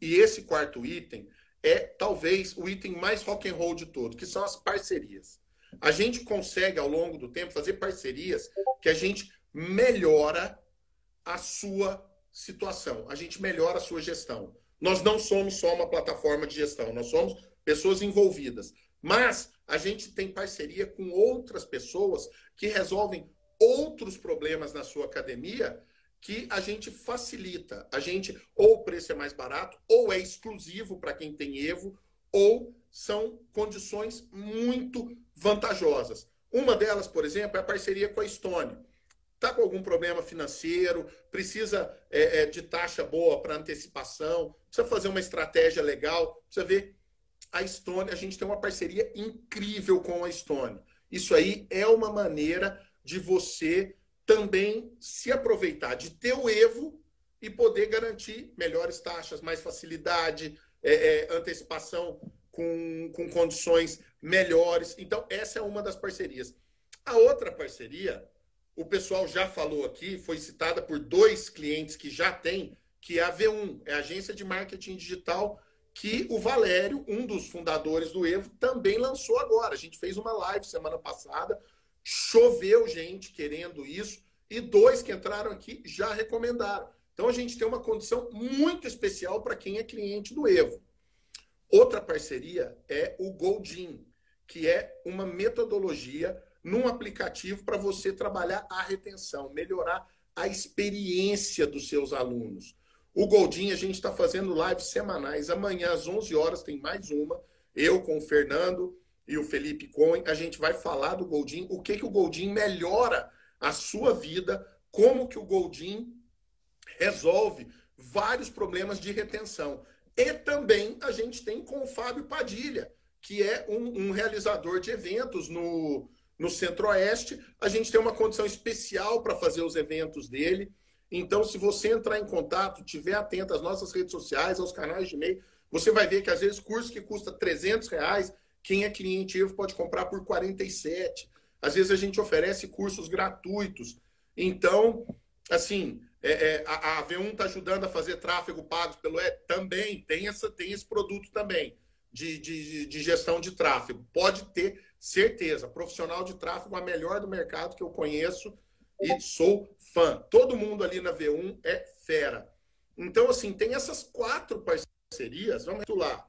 E esse quarto item é talvez o item mais rock and roll de todo, que são as parcerias a gente consegue, ao longo do tempo, fazer parcerias que a gente melhora a sua situação, a gente melhora a sua gestão. Nós não somos só uma plataforma de gestão, nós somos pessoas envolvidas. Mas a gente tem parceria com outras pessoas que resolvem outros problemas na sua academia que a gente facilita. A gente, ou o preço é mais barato, ou é exclusivo para quem tem Evo, ou são condições muito vantajosas. Uma delas, por exemplo, é a parceria com a Estônia. Está com algum problema financeiro, precisa é, é, de taxa boa para antecipação, precisa fazer uma estratégia legal, precisa ver. A Estônia, a gente tem uma parceria incrível com a Estônia. Isso aí é uma maneira de você também se aproveitar de ter o Evo e poder garantir melhores taxas, mais facilidade, é, é antecipação com, com condições melhores. Então, essa é uma das parcerias. A outra parceria, o pessoal já falou aqui, foi citada por dois clientes que já tem, que é a V1, é a agência de marketing digital que o Valério, um dos fundadores do Evo, também lançou agora. A gente fez uma live semana passada choveu gente querendo isso e dois que entraram aqui já recomendaram. Então a gente tem uma condição muito especial para quem é cliente do Evo. Outra parceria é o Goldin, que é uma metodologia num aplicativo para você trabalhar a retenção, melhorar a experiência dos seus alunos. O Goldin, a gente está fazendo lives semanais. Amanhã, às 11 horas, tem mais uma. Eu com o Fernando e o Felipe Cohen. A gente vai falar do Goldin, o que, que o Goldin melhora a sua vida, como que o Goldin resolve vários problemas de retenção. E também a gente tem com o Fábio Padilha, que é um, um realizador de eventos no, no Centro-Oeste. A gente tem uma condição especial para fazer os eventos dele. Então, se você entrar em contato, tiver atento às nossas redes sociais, aos canais de e-mail, você vai ver que às vezes curso que custa 300 reais, quem é cliente Evo pode comprar por 47. Às vezes a gente oferece cursos gratuitos. Então, assim, é, é, a, a, V1 está ajudando a fazer tráfego pago pelo E. Também tem, essa, tem esse produto também de, de, de gestão de tráfego. Pode ter certeza. Profissional de tráfego, a melhor do mercado que eu conheço e sou fã. Todo mundo ali na V1 é fera. Então, assim, tem essas quatro parcerias. Vamos lá.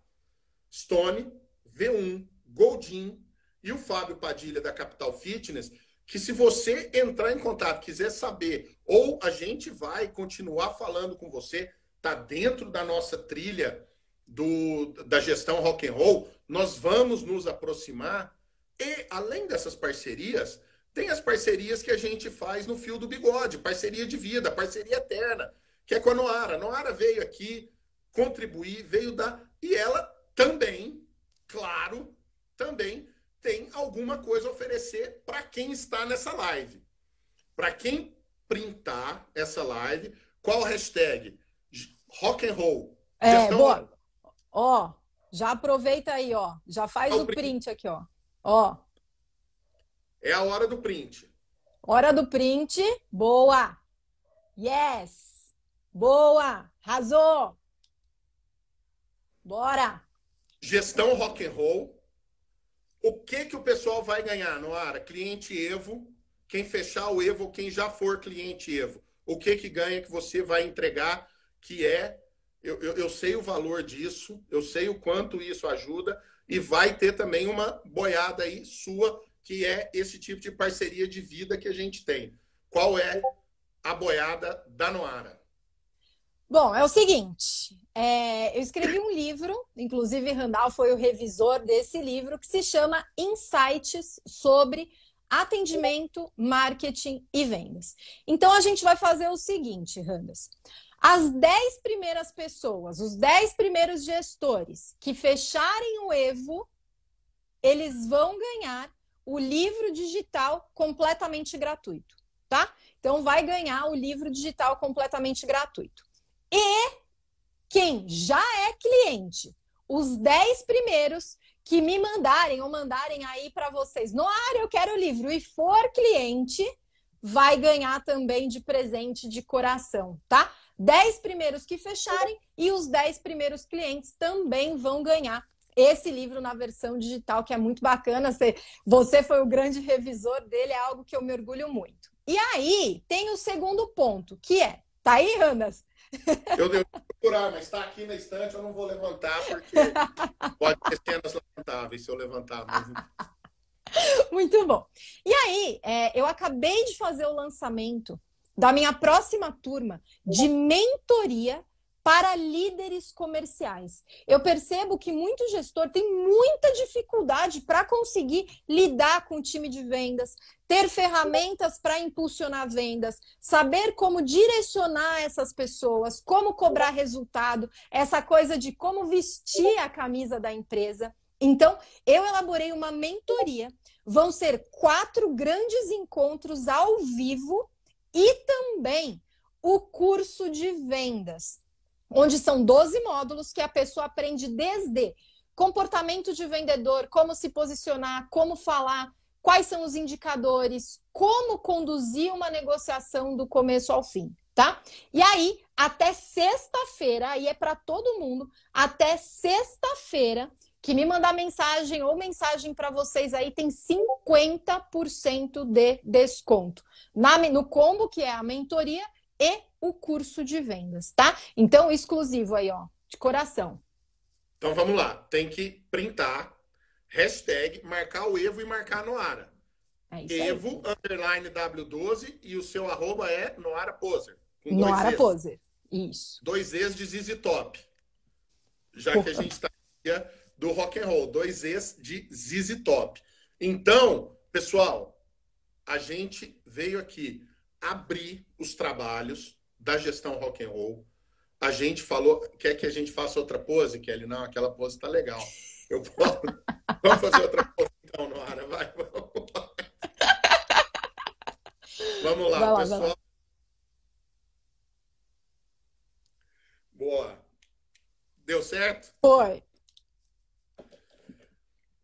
Stone, V1, Goldin e o Fábio Padilha da Capital Fitness que se você entrar em contato, quiser saber, ou a gente vai continuar falando com você, tá dentro da nossa trilha do, da gestão rock and roll, nós vamos nos aproximar. E além dessas parcerias, tem as parcerias que a gente faz no fio do bigode, parceria de vida, parceria eterna, que é com a Noara. A Noara veio aqui contribuir, veio dar e ela também, claro, também tem alguma coisa a oferecer para quem está nessa live. Para quem printar essa live, qual hashtag? Rock and roll. É, boa. Ó, já aproveita aí, ó. Já faz o print. print aqui, ó. Ó. É a hora do print. Hora do print. Boa. Yes. Boa. Arrasou. Bora. Gestão rock and roll o que, que o pessoal vai ganhar, Noara? Cliente Evo, quem fechar o Evo, quem já for cliente Evo. O que, que ganha que você vai entregar, que é. Eu, eu, eu sei o valor disso, eu sei o quanto isso ajuda, e vai ter também uma boiada aí sua, que é esse tipo de parceria de vida que a gente tem. Qual é a boiada da Noara? Bom, é o seguinte, é, eu escrevi um livro, inclusive Randall foi o revisor desse livro, que se chama Insights sobre atendimento, marketing e vendas. Então a gente vai fazer o seguinte, Randas. As 10 primeiras pessoas, os 10 primeiros gestores que fecharem o Evo, eles vão ganhar o livro digital completamente gratuito, tá? Então vai ganhar o livro digital completamente gratuito. E quem já é cliente, os 10 primeiros que me mandarem ou mandarem aí para vocês, no ar eu quero o livro e for cliente, vai ganhar também de presente de coração, tá? 10 primeiros que fecharem e os 10 primeiros clientes também vão ganhar esse livro na versão digital, que é muito bacana. Você, você foi o grande revisor dele, é algo que eu me orgulho muito. E aí tem o segundo ponto, que é, tá aí, Ranas? Eu devo procurar, mas está aqui na estante, eu não vou levantar, porque [laughs] pode ter cenas lamentáveis se eu levantar. Mas... Muito bom. E aí, é, eu acabei de fazer o lançamento da minha próxima turma de mentoria para líderes comerciais. Eu percebo que muito gestor tem muita dificuldade para conseguir lidar com o time de vendas, ter ferramentas para impulsionar vendas, saber como direcionar essas pessoas, como cobrar resultado, essa coisa de como vestir a camisa da empresa. Então, eu elaborei uma mentoria. Vão ser quatro grandes encontros ao vivo e também o curso de vendas onde são 12 módulos que a pessoa aprende desde comportamento de vendedor, como se posicionar, como falar, quais são os indicadores, como conduzir uma negociação do começo ao fim, tá? E aí, até sexta-feira, aí é para todo mundo, até sexta-feira, que me mandar mensagem ou mensagem para vocês aí tem 50% de desconto na, no combo, que é a mentoria e o curso de vendas, tá? Então, exclusivo aí, ó, de coração. Então vamos lá, tem que printar, hashtag, marcar o Evo e marcar Noara. É Evo, underline W12 e o seu arroba é Noara Poser. Noara Poser, isso. Dois E's de Zizi Top. Já que a gente está do rock and roll, dois E's de ZZ Top. Então, pessoal, a gente veio aqui abrir os trabalhos da gestão rock and roll. A gente falou, quer que a gente faça outra pose, Kelly? Não, aquela pose tá legal. Eu posso... Vamos fazer outra pose então, Noara, vai, vamos lá. Vamos lá, lá pessoal. Lá. Boa. Deu certo? Foi.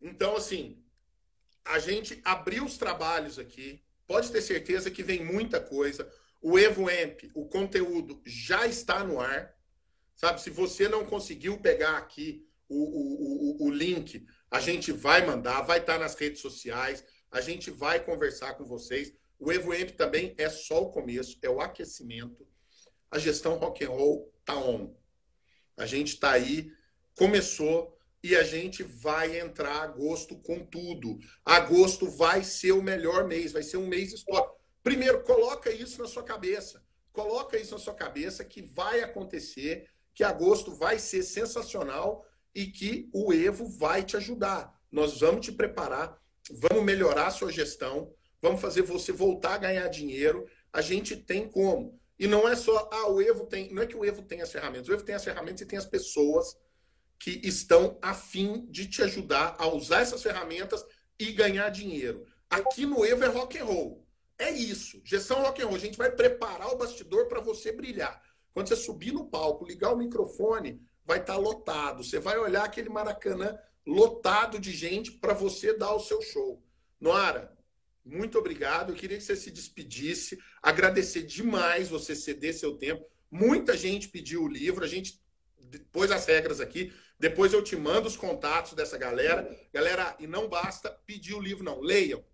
Então, assim, a gente abriu os trabalhos aqui. Pode ter certeza que vem muita coisa. O Evo Amp, o conteúdo já está no ar. Sabe, se você não conseguiu pegar aqui o, o, o, o link, a gente vai mandar, vai estar nas redes sociais, a gente vai conversar com vocês. O Evo Amp também é só o começo, é o aquecimento. A gestão rock and roll tá on. A gente está aí, começou, e a gente vai entrar agosto com tudo. Agosto vai ser o melhor mês, vai ser um mês histórico. Primeiro, coloca isso na sua cabeça. Coloca isso na sua cabeça que vai acontecer, que agosto vai ser sensacional e que o Evo vai te ajudar. Nós vamos te preparar, vamos melhorar a sua gestão, vamos fazer você voltar a ganhar dinheiro. A gente tem como. E não é só, ah, o Evo tem. Não é que o Evo tem as ferramentas, o Evo tem as ferramentas e tem as pessoas que estão a fim de te ajudar a usar essas ferramentas e ganhar dinheiro. Aqui no Evo é rock and roll. É isso. Gestão rock and roll. A gente vai preparar o bastidor para você brilhar. Quando você subir no palco, ligar o microfone, vai estar tá lotado. Você vai olhar aquele Maracanã lotado de gente para você dar o seu show. Noara, muito obrigado. Eu queria que você se despedisse, agradecer demais você ceder seu tempo. Muita gente pediu o livro, a gente pôs as regras aqui. Depois eu te mando os contatos dessa galera. Galera, e não basta pedir o livro, não. Leiam.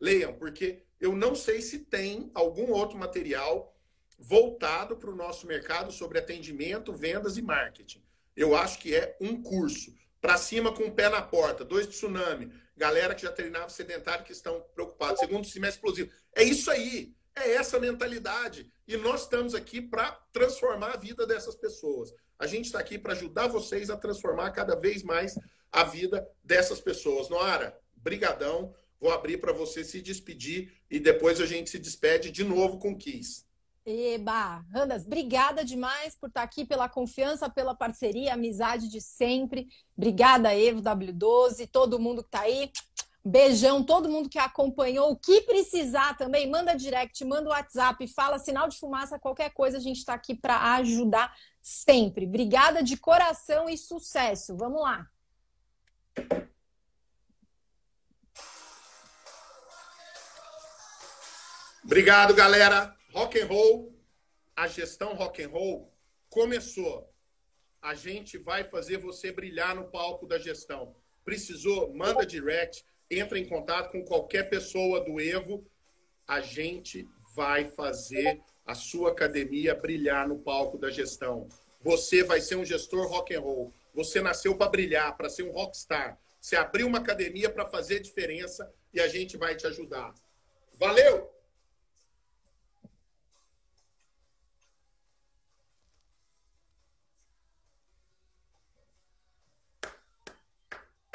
Leiam, porque eu não sei se tem algum outro material voltado para o nosso mercado sobre atendimento, vendas e marketing. Eu acho que é um curso. Para cima com o pé na porta, dois tsunami, galera que já treinava sedentário que estão preocupados, segundo semestre explosivo. É isso aí, é essa mentalidade. E nós estamos aqui para transformar a vida dessas pessoas. A gente está aqui para ajudar vocês a transformar cada vez mais a vida dessas pessoas. Noara, brigadão. Vou abrir para você se despedir e depois a gente se despede de novo com o Kiss. Eba, Randas, obrigada demais por estar aqui, pela confiança, pela parceria, amizade de sempre. Obrigada, Evo W12, todo mundo que está aí. Beijão, todo mundo que acompanhou. O que precisar também, manda direct, manda WhatsApp, fala sinal de fumaça, qualquer coisa, a gente está aqui para ajudar sempre. Obrigada de coração e sucesso. Vamos lá. Obrigado, galera. Rock and roll, a gestão rock and roll começou. A gente vai fazer você brilhar no palco da gestão. Precisou? Manda direct, entra em contato com qualquer pessoa do Evo. A gente vai fazer a sua academia brilhar no palco da gestão. Você vai ser um gestor rock and roll. Você nasceu para brilhar, para ser um rockstar. Você abriu uma academia para fazer diferença e a gente vai te ajudar. Valeu!